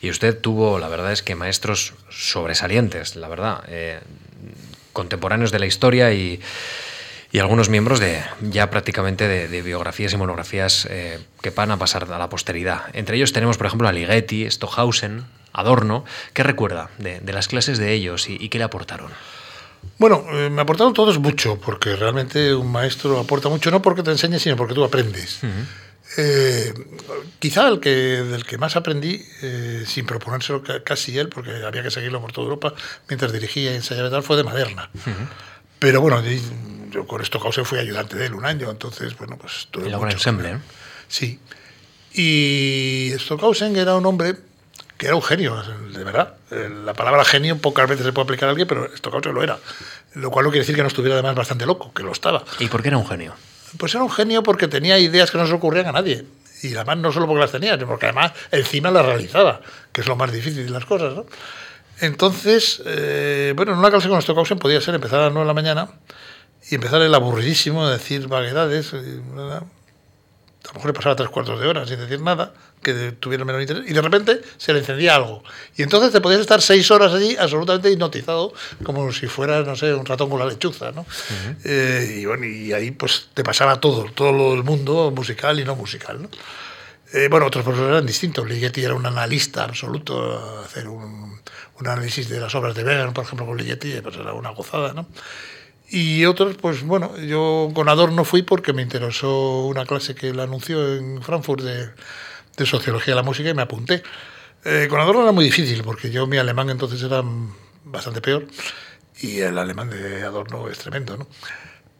y usted tuvo, la verdad es que maestros sobresalientes, la verdad, eh, contemporáneos de la historia y y algunos miembros de ya prácticamente de, biografías y monografías eh, que van a pasar a la posteridad. Entre ellos tenemos, por ejemplo, a Ligeti, Stockhausen, Adorno. ¿Qué recuerda de, las clases de ellos y, qué le aportaron? Bueno, eh, me aportaron todos mucho, porque realmente un maestro aporta mucho, no porque te enseñe, sino porque tú aprendes. Eh, quizá el que, del que más aprendí, sin proponérselo casi él, porque había que seguirlo por toda Europa, mientras dirigía y ensayaba y tal, fue de Maderna. Pero bueno, yo con Stockhausen fui ayudante de él un año, entonces, bueno, pues... Tuve y luego ¿eh? Sí. Y Stockhausen era un hombre que era un genio, de verdad. La palabra genio pocas veces se puede aplicar a alguien, pero Stockhausen lo era. Lo cual no quiere decir que no estuviera además bastante loco, que lo estaba. ¿Y por qué era un genio? Pues era un genio porque tenía ideas que no se ocurrían a nadie. Y además no solo porque las tenía, sino porque además encima las realizaba, que es lo más difícil de las cosas, ¿no? Entonces, eh, bueno, en una clase con Stockhausen podía ser empezar a las 9 de la mañana y empezar el aburridísimo de decir vaguedades. Eh, a lo mejor le pasaba tres cuartos de hora sin decir nada, que tuviera menor interés, y de repente se le encendía algo. Y entonces te podías estar seis horas allí absolutamente hipnotizado, como si fueras, no sé, un ratón con la lechuza, ¿no? Eh, y bueno, y ahí pues te pasaba todo, todo el mundo musical y no musical, ¿no? Bueno, otros profesores eran distintos. Ligeti era un analista absoluto, hacer un, un análisis de las obras de Weber, por ejemplo, con Ligeti, pues era una gozada, ¿no? Y otros, pues bueno, yo con Adorno fui porque me interesó una clase que él anunció en Frankfurt de, de Sociología de la Música y me apunté. Eh, con Adorno era muy difícil porque yo mi alemán entonces era bastante peor y el alemán de Adorno es tremendo, ¿no?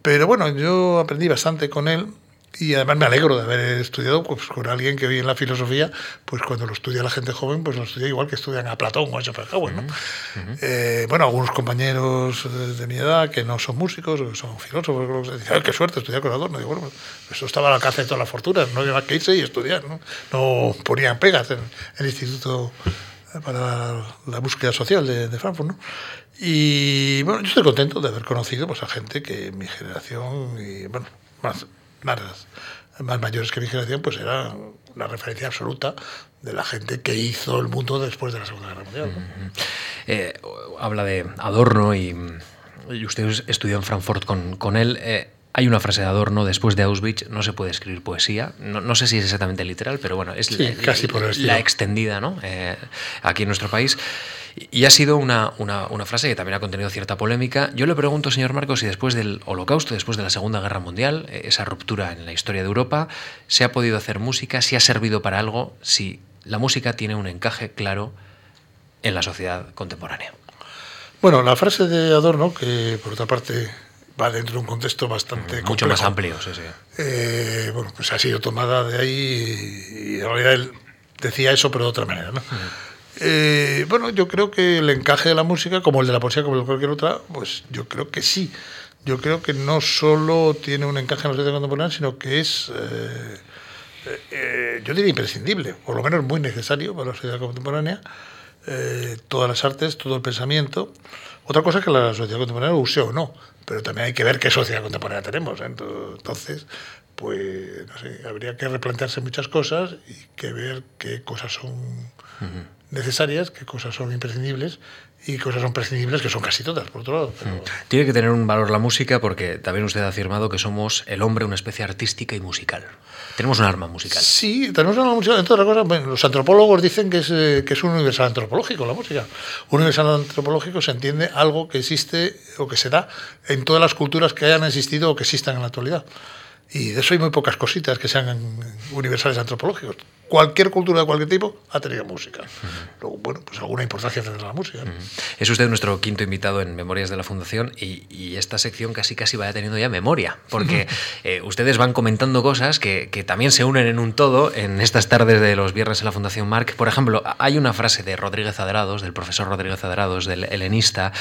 Pero bueno, yo aprendí bastante con él y además me alegro de haber estudiado pues, con alguien que hoy en la filosofía, pues cuando lo estudia la gente joven, pues lo estudia igual que estudian a Platón o a Schopenhauer. ¿no? Eh, bueno, algunos compañeros de, mi edad que no son músicos, que son filósofos, dicen, qué suerte estudiar con Adorno! Digo, bueno, pues, eso estaba al alcance de todas las fortunas, no había más que irse y estudiar. No, no ponían pegas en el Instituto para la búsqueda social de, de Frankfurt. ¿no? Y bueno, yo estoy contento de haber conocido pues, a gente que mi generación y bueno, más más, más mayores que mi generación, pues era una referencia absoluta de la gente que hizo el mundo después de la Segunda Guerra Mundial. Eh, habla de Adorno y, usted estudió en Frankfurt con, con él. Eh, hay una frase de Adorno, después de Auschwitz no se puede escribir poesía. No, no sé si es exactamente literal, pero bueno, es casi por la, extendida ¿no? Eh, aquí en nuestro país. Y ha sido una, una, frase que también ha contenido cierta polémica. Yo le pregunto, señor Marcos, si después del Holocausto, después de la Segunda Guerra Mundial, eh, esa ruptura en la historia de Europa, se ha podido hacer música, si ha servido para algo, si la música tiene un encaje claro en la sociedad contemporánea. Bueno, la frase de Adorno, que por otra parte va dentro de un contexto bastante mucho más amplio, sí, sí. Eh, bueno, pues ha sido tomada de ahí y, en realidad él decía eso, pero de otra manera, ¿no? Eh, bueno, yo creo que el encaje de la música, como el de la poesía, como el de cualquier otra, pues yo creo que sí. Yo creo que no solo tiene un encaje en la sociedad contemporánea, sino que es, eh, eh, yo diría, imprescindible, por lo menos muy necesario para la sociedad contemporánea. todas las artes, todo el pensamiento. Otra cosa es que la sociedad contemporánea lo use o no, pero también hay que ver qué sociedad contemporánea tenemos. Entonces, pues, no sé, habría que replantearse muchas cosas y que ver qué cosas son necesarias, qué cosas son imprescindibles y cosas son prescindibles que son casi todas, por otro lado. Mm. Tiene que tener un valor la música porque también usted ha afirmado que somos el hombre una especie artística y musical. Tenemos un arma musical. Sí, tenemos un arma musical. Entre otras cosas, los antropólogos dicen que es, eh, que es un universal antropológico la música. Un universal antropológico se entiende algo que existe o que se da en todas las culturas que hayan existido o que existan en la actualidad. Y de eso hay muy pocas cositas que sean universales antropológicos. Cualquier cultura de cualquier tipo ha tenido música. Luego, bueno, pues alguna importancia tendrá la música. Es usted nuestro quinto invitado en Memorias de la Fundación y, esta sección casi casi vaya teniendo ya memoria, porque eh, ustedes van comentando cosas que, también se unen en un todo en estas tardes de los viernes en la Fundación Marc. Por ejemplo, hay una frase de Rodríguez Adrados, del profesor Rodríguez Adrados, del helenista,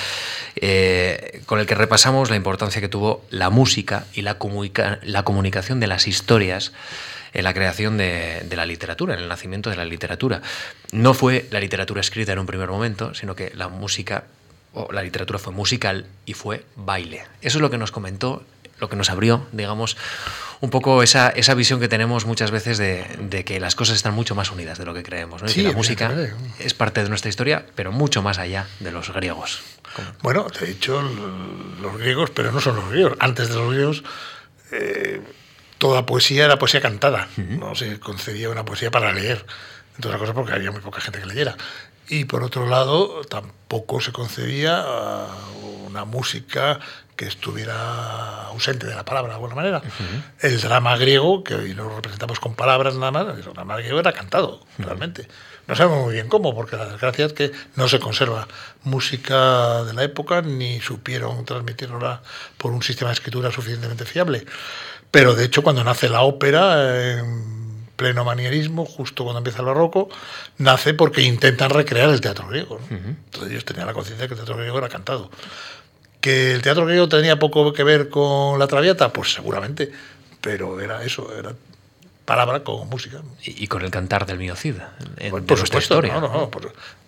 eh, con el que repasamos la importancia que tuvo la música y la, comunica la comunicación comunicación de las historias en la creación de, la literatura, en el nacimiento de la literatura. No fue la literatura escrita en un primer momento, sino que la música o la literatura fue musical y fue baile. Eso es lo que nos comentó, lo que nos abrió, digamos, un poco esa, esa visión que tenemos muchas veces de, que las cosas están mucho más unidas de lo que creemos. ¿no? la música es parte de nuestra historia, pero mucho más allá de los griegos. Bueno, te he dicho los griegos, pero no son los griegos. Antes de los griegos eh, toda poesía era poesía cantada, no se concedía una poesía para leer, entre otras cosas porque había muy poca gente que leyera. Y por otro lado, tampoco se concebía ah, una música que estuviera ausente de la palabra de alguna manera. El drama griego, que hoy lo representamos con palabras nada más, el drama griego era cantado, realmente. No sabemos muy bien cómo, porque la desgracia es que no se conserva música de la época ni supieron transmitirla por un sistema de escritura suficientemente fiable. Pero de hecho, cuando nace la ópera, en pleno manierismo, justo cuando empieza el barroco, nace porque intentan recrear el teatro griego. Entonces ellos tenían la conciencia de que el teatro griego era cantado. ¿Que el teatro griego tenía poco que ver con la traviata? Pues seguramente, pero era eso, era palabra con música. Y, con el cantar del Miocid, en, pues, por supuesto, historia. No, no,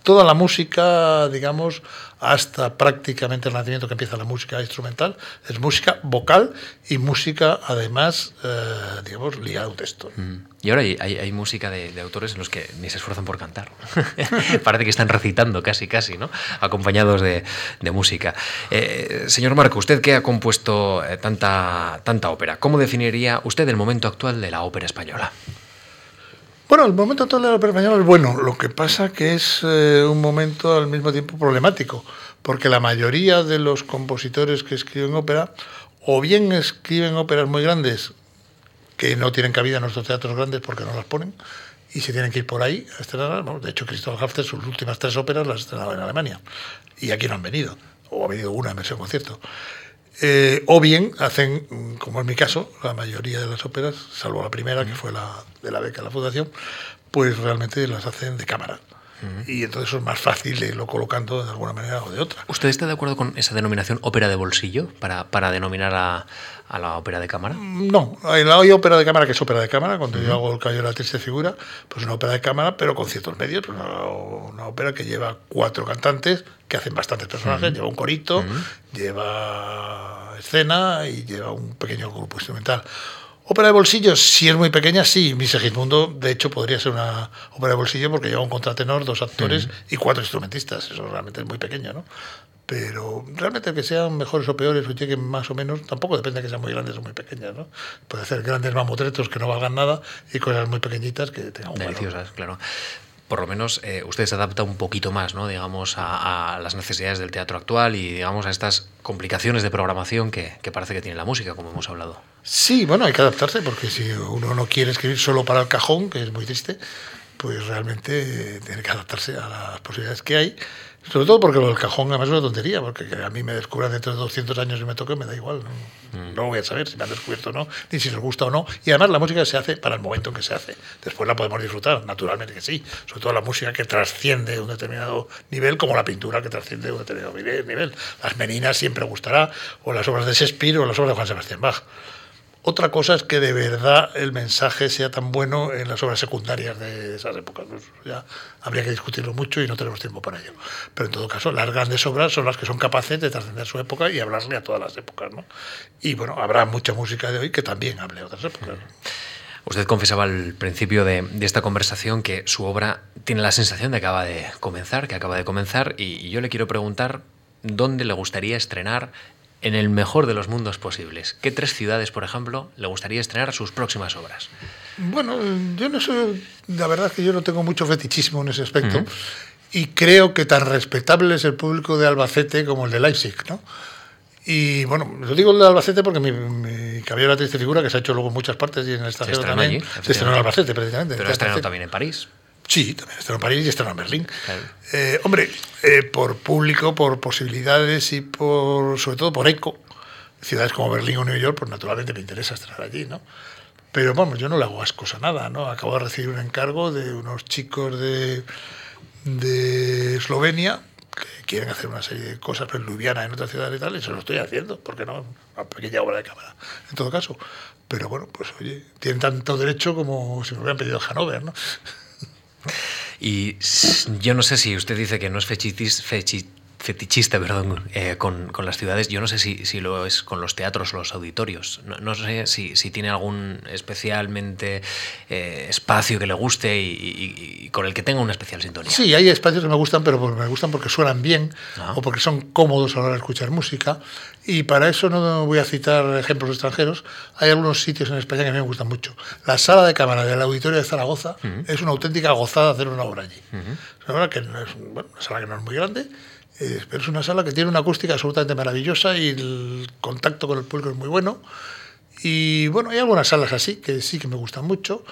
toda la música, digamos, hasta prácticamente el nacimiento que empieza la música instrumental, es música vocal y música, además, eh, digamos, ligada a. Mm. Y ahora hay, música de, autores en los que ni se esfuerzan por cantar. Parece que están recitando casi, casi, ¿no? Acompañados de, música. Eh, señor Marco, usted que ha compuesto eh, tanta, tanta ópera, ¿cómo definiría usted el momento actual de la ópera española? Bueno, el momento actual de la ópera española es bueno, lo que pasa que es eh, un momento al mismo tiempo problemático, porque la mayoría de los compositores que escriben ópera o bien escriben óperas muy grandes que no tienen cabida en nuestros teatros grandes porque no las ponen y se tienen que ir por ahí a estrenar. de hecho, Cristóbal Hafter sus últimas tres óperas las estrenaba en Alemania y aquí no han venido, o ha venido una en versión concierto. Eh, o bien hacen, como es mi caso, la mayoría de las óperas, salvo la primera, que fue la de la beca de la Fundación, pues realmente las hacen de cámara. Y entonces es más fácil irlo colocando de alguna manera o de otra. ¿Usted está de acuerdo con esa denominación ópera de bolsillo para, para denominar a, a, la ópera de cámara? No, hay, hay, ópera de cámara que es ópera de cámara. Cuando yo hago el Cayo de la Triste Figura, pues una ópera de cámara, pero con ciertos medios. Pues una, ópera que lleva cuatro cantantes que hacen bastantes personajes, lleva un corito, lleva escena y lleva un pequeño grupo instrumental. Ópera de bolsillo, si es muy pequeña, sí. Mi Segismundo, de hecho, podría ser una ópera de bolsillo porque lleva un contratenor, dos actores y cuatro instrumentistas. Eso realmente es muy pequeño, ¿no? Pero realmente que sean mejores o peores o lleguen más o menos, tampoco depende de que sean muy grandes o muy pequeñas, ¿no? Puede ser grandes mamotretos que no valgan nada y cosas muy pequeñitas que tengan un Deliciosas, claro. Por lo menos eh, usted se adapta un poquito más, ¿no? digamos, a, las necesidades del teatro actual y digamos a estas complicaciones de programación que, que, parece que tiene la música, como hemos hablado. Sí, bueno, hay que adaptarse porque si uno no quiere escribir solo para el cajón, que es muy triste, pues realmente tiene que adaptarse a las posibilidades que hay sobre todo porque lo del cajón además es una tontería, porque a mí me descubran dentro de 200 años y me toque, me da igual. ¿no? Mm. no voy a saber si me han descubierto o no, ni si les gusta o no. Y además la música se hace para el momento en que se hace. Después la podemos disfrutar, naturalmente que sí. Sobre todo la música que trasciende un determinado nivel, como la pintura que trasciende un determinado nivel. Las meninas siempre gustará, o las obras de Shakespeare o las obras de Juan Sebastián Bach. Otra cosa es que de verdad el mensaje sea tan bueno en las obras secundarias de esas épocas. Ya habría que discutirlo mucho y no tenemos tiempo para ello. Pero en todo caso, las grandes obras son las que son capaces de trascender su época y hablarle a todas las épocas. ¿no? Y bueno, habrá mucha música de hoy que también hable a otras épocas. Usted confesaba al principio de, esta conversación que su obra tiene la sensación de que acaba de comenzar, que acaba de comenzar, y yo le quiero preguntar dónde le gustaría estrenar en el mejor de los mundos posibles. ¿Qué tres ciudades, por ejemplo, le gustaría estrenar sus próximas obras? Bueno, yo no sé, la verdad es que yo no tengo mucho fetichismo en ese aspecto y creo que tan respetable es el público de Albacete como el de Leipzig, ¿no? Y bueno, lo digo el de Albacete porque mi, mi la triste figura que se ha hecho luego en muchas partes y en el extranjero también. se estrenó en Albacete, precisamente. Pero ha estrenado también en París. Sí, también están en París y están en Berlín. Eh, hombre, eh, por público, por posibilidades y por sobre todo por eco, ciudades como Berlín o New York, pues naturalmente me interesa estar allí, ¿no? Pero vamos, yo no le hago ascos a nada, ¿no? Acabo de recibir un encargo de unos chicos de, de Eslovenia que quieren hacer una serie de cosas en Ljubljana, en otra ciudad y tal, y se lo estoy haciendo, porque no, una pequeña obra de cámara, en todo caso. Pero bueno, pues oye, tienen tanto derecho como si me hubieran pedido Hanover, ¿no? Y yo no sé si usted dice que no es fechitis, fetichista perdón, eh, con, con, las ciudades. Yo no sé si, si, lo es con los teatros o los auditorios. No, no sé si, si, tiene algún especialmente eh, espacio que le guste y, con el que tenga una especial sintonía. Sí, hay espacios que me gustan, pero me gustan porque suenan bien ah. o porque son cómodos a la hora de escuchar música. Y para eso no voy a citar ejemplos extranjeros. Hay algunos sitios en España que a mí me gustan mucho. La sala de cámara del auditorio de Zaragoza es una auténtica gozada hacer una obra allí. Es una, que no es, bueno, una sala que no es muy grande eh, pero es una sala que tiene una acústica absolutamente maravillosa y el contacto con el público es muy bueno. Y bueno, hay algunas salas así que sí que me gustan mucho.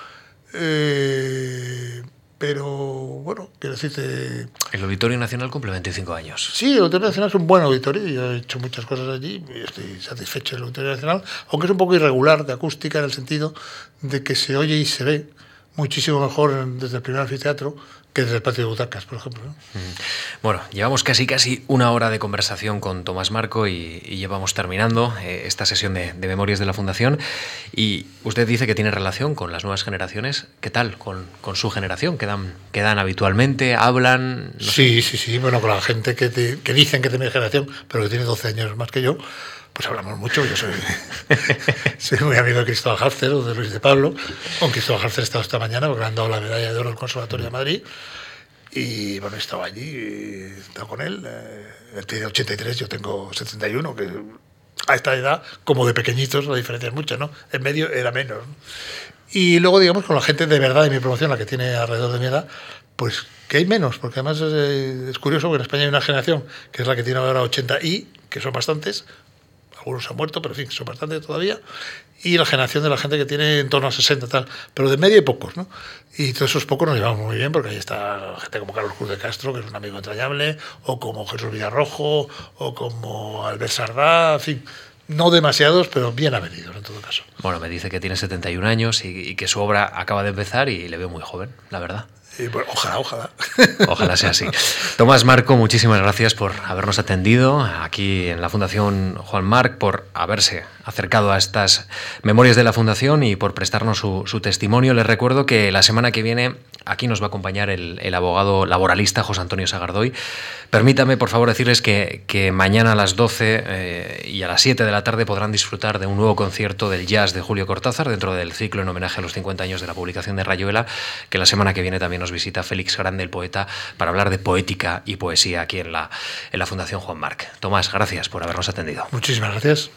Eh, pero bueno, quiero decirte. El Auditorio Nacional cumple 25 años. Sí, el Auditorio Nacional es un buen auditorio. Yo he hecho muchas cosas allí y estoy satisfecho del Auditorio Nacional, aunque es un poco irregular de acústica en el sentido de que se oye y se ve muchísimo mejor desde el primer anfiteatro que desde el patio de butacas, por ejemplo. Bueno, llevamos casi casi una hora de conversación con Tomás Marco y, llevamos terminando eh, esta sesión de, Memorias de la Fundación. Y usted dice que tiene relación con las nuevas generaciones. ¿Qué tal con, con su generación? ¿Quedan, ¿Quedan habitualmente? ¿Hablan? sí, sí, sí. Bueno, con la gente que, que dicen que tiene generación, pero que tiene 12 años más que yo pues hablamos mucho. Yo soy, soy muy amigo de Cristóbal Harcer o de Luis de Pablo. Con Cristóbal Harcer he estado esta mañana porque le han dado la medalla de oro al Conservatorio de Madrid. Y bueno, he estado allí, he estado con él. Eh, él tiene 83, yo tengo 71, que a esta edad, como de pequeñitos, la diferencia es mucha, ¿no? En medio era menos. Y luego, digamos, con la gente de verdad de mi promoción, la que tiene alrededor de mi edad, pues que hay menos, porque además es, eh, es curioso que en España hay una generación que es la que tiene ahora 80 y, que son bastantes, algunos han muerto, pero en fin, son bastantes todavía, y la generación de la gente que tiene en torno a 60 tal, pero de media y pocos, ¿no? Y todos esos pocos nos llevamos muy bien, porque ahí está gente como Carlos Cruz de Castro, que es un amigo entrañable, o como Jesús Villarrojo, o como Albert Sardá, en fin, no demasiados, pero bien avenidos en todo caso. Bueno, me dice que tiene 71 años y, que su obra acaba de empezar y le veo muy joven, la verdad. Ojalá, ojalá. Ojalá sea así. Tomás Marco, muchísimas gracias por habernos atendido aquí en la Fundación Juan Marc, por haberse acercado a estas memorias de la Fundación y por prestarnos su, testimonio. Les recuerdo que la semana que viene aquí nos va a acompañar el, abogado laboralista José Antonio Sagardoy. Permítame, por favor, decirles que, mañana a las 12 eh, y a las 7 de la tarde podrán disfrutar de un nuevo concierto del jazz de Julio Cortázar dentro del ciclo en homenaje a los 50 años de la publicación de Rayuela, que la semana que viene también nos visita Félix Grande, el poeta, para hablar de poética y poesía aquí en la, en la Fundación Juan Marc. Tomás, gracias por habernos atendido. Muchísimas gracias.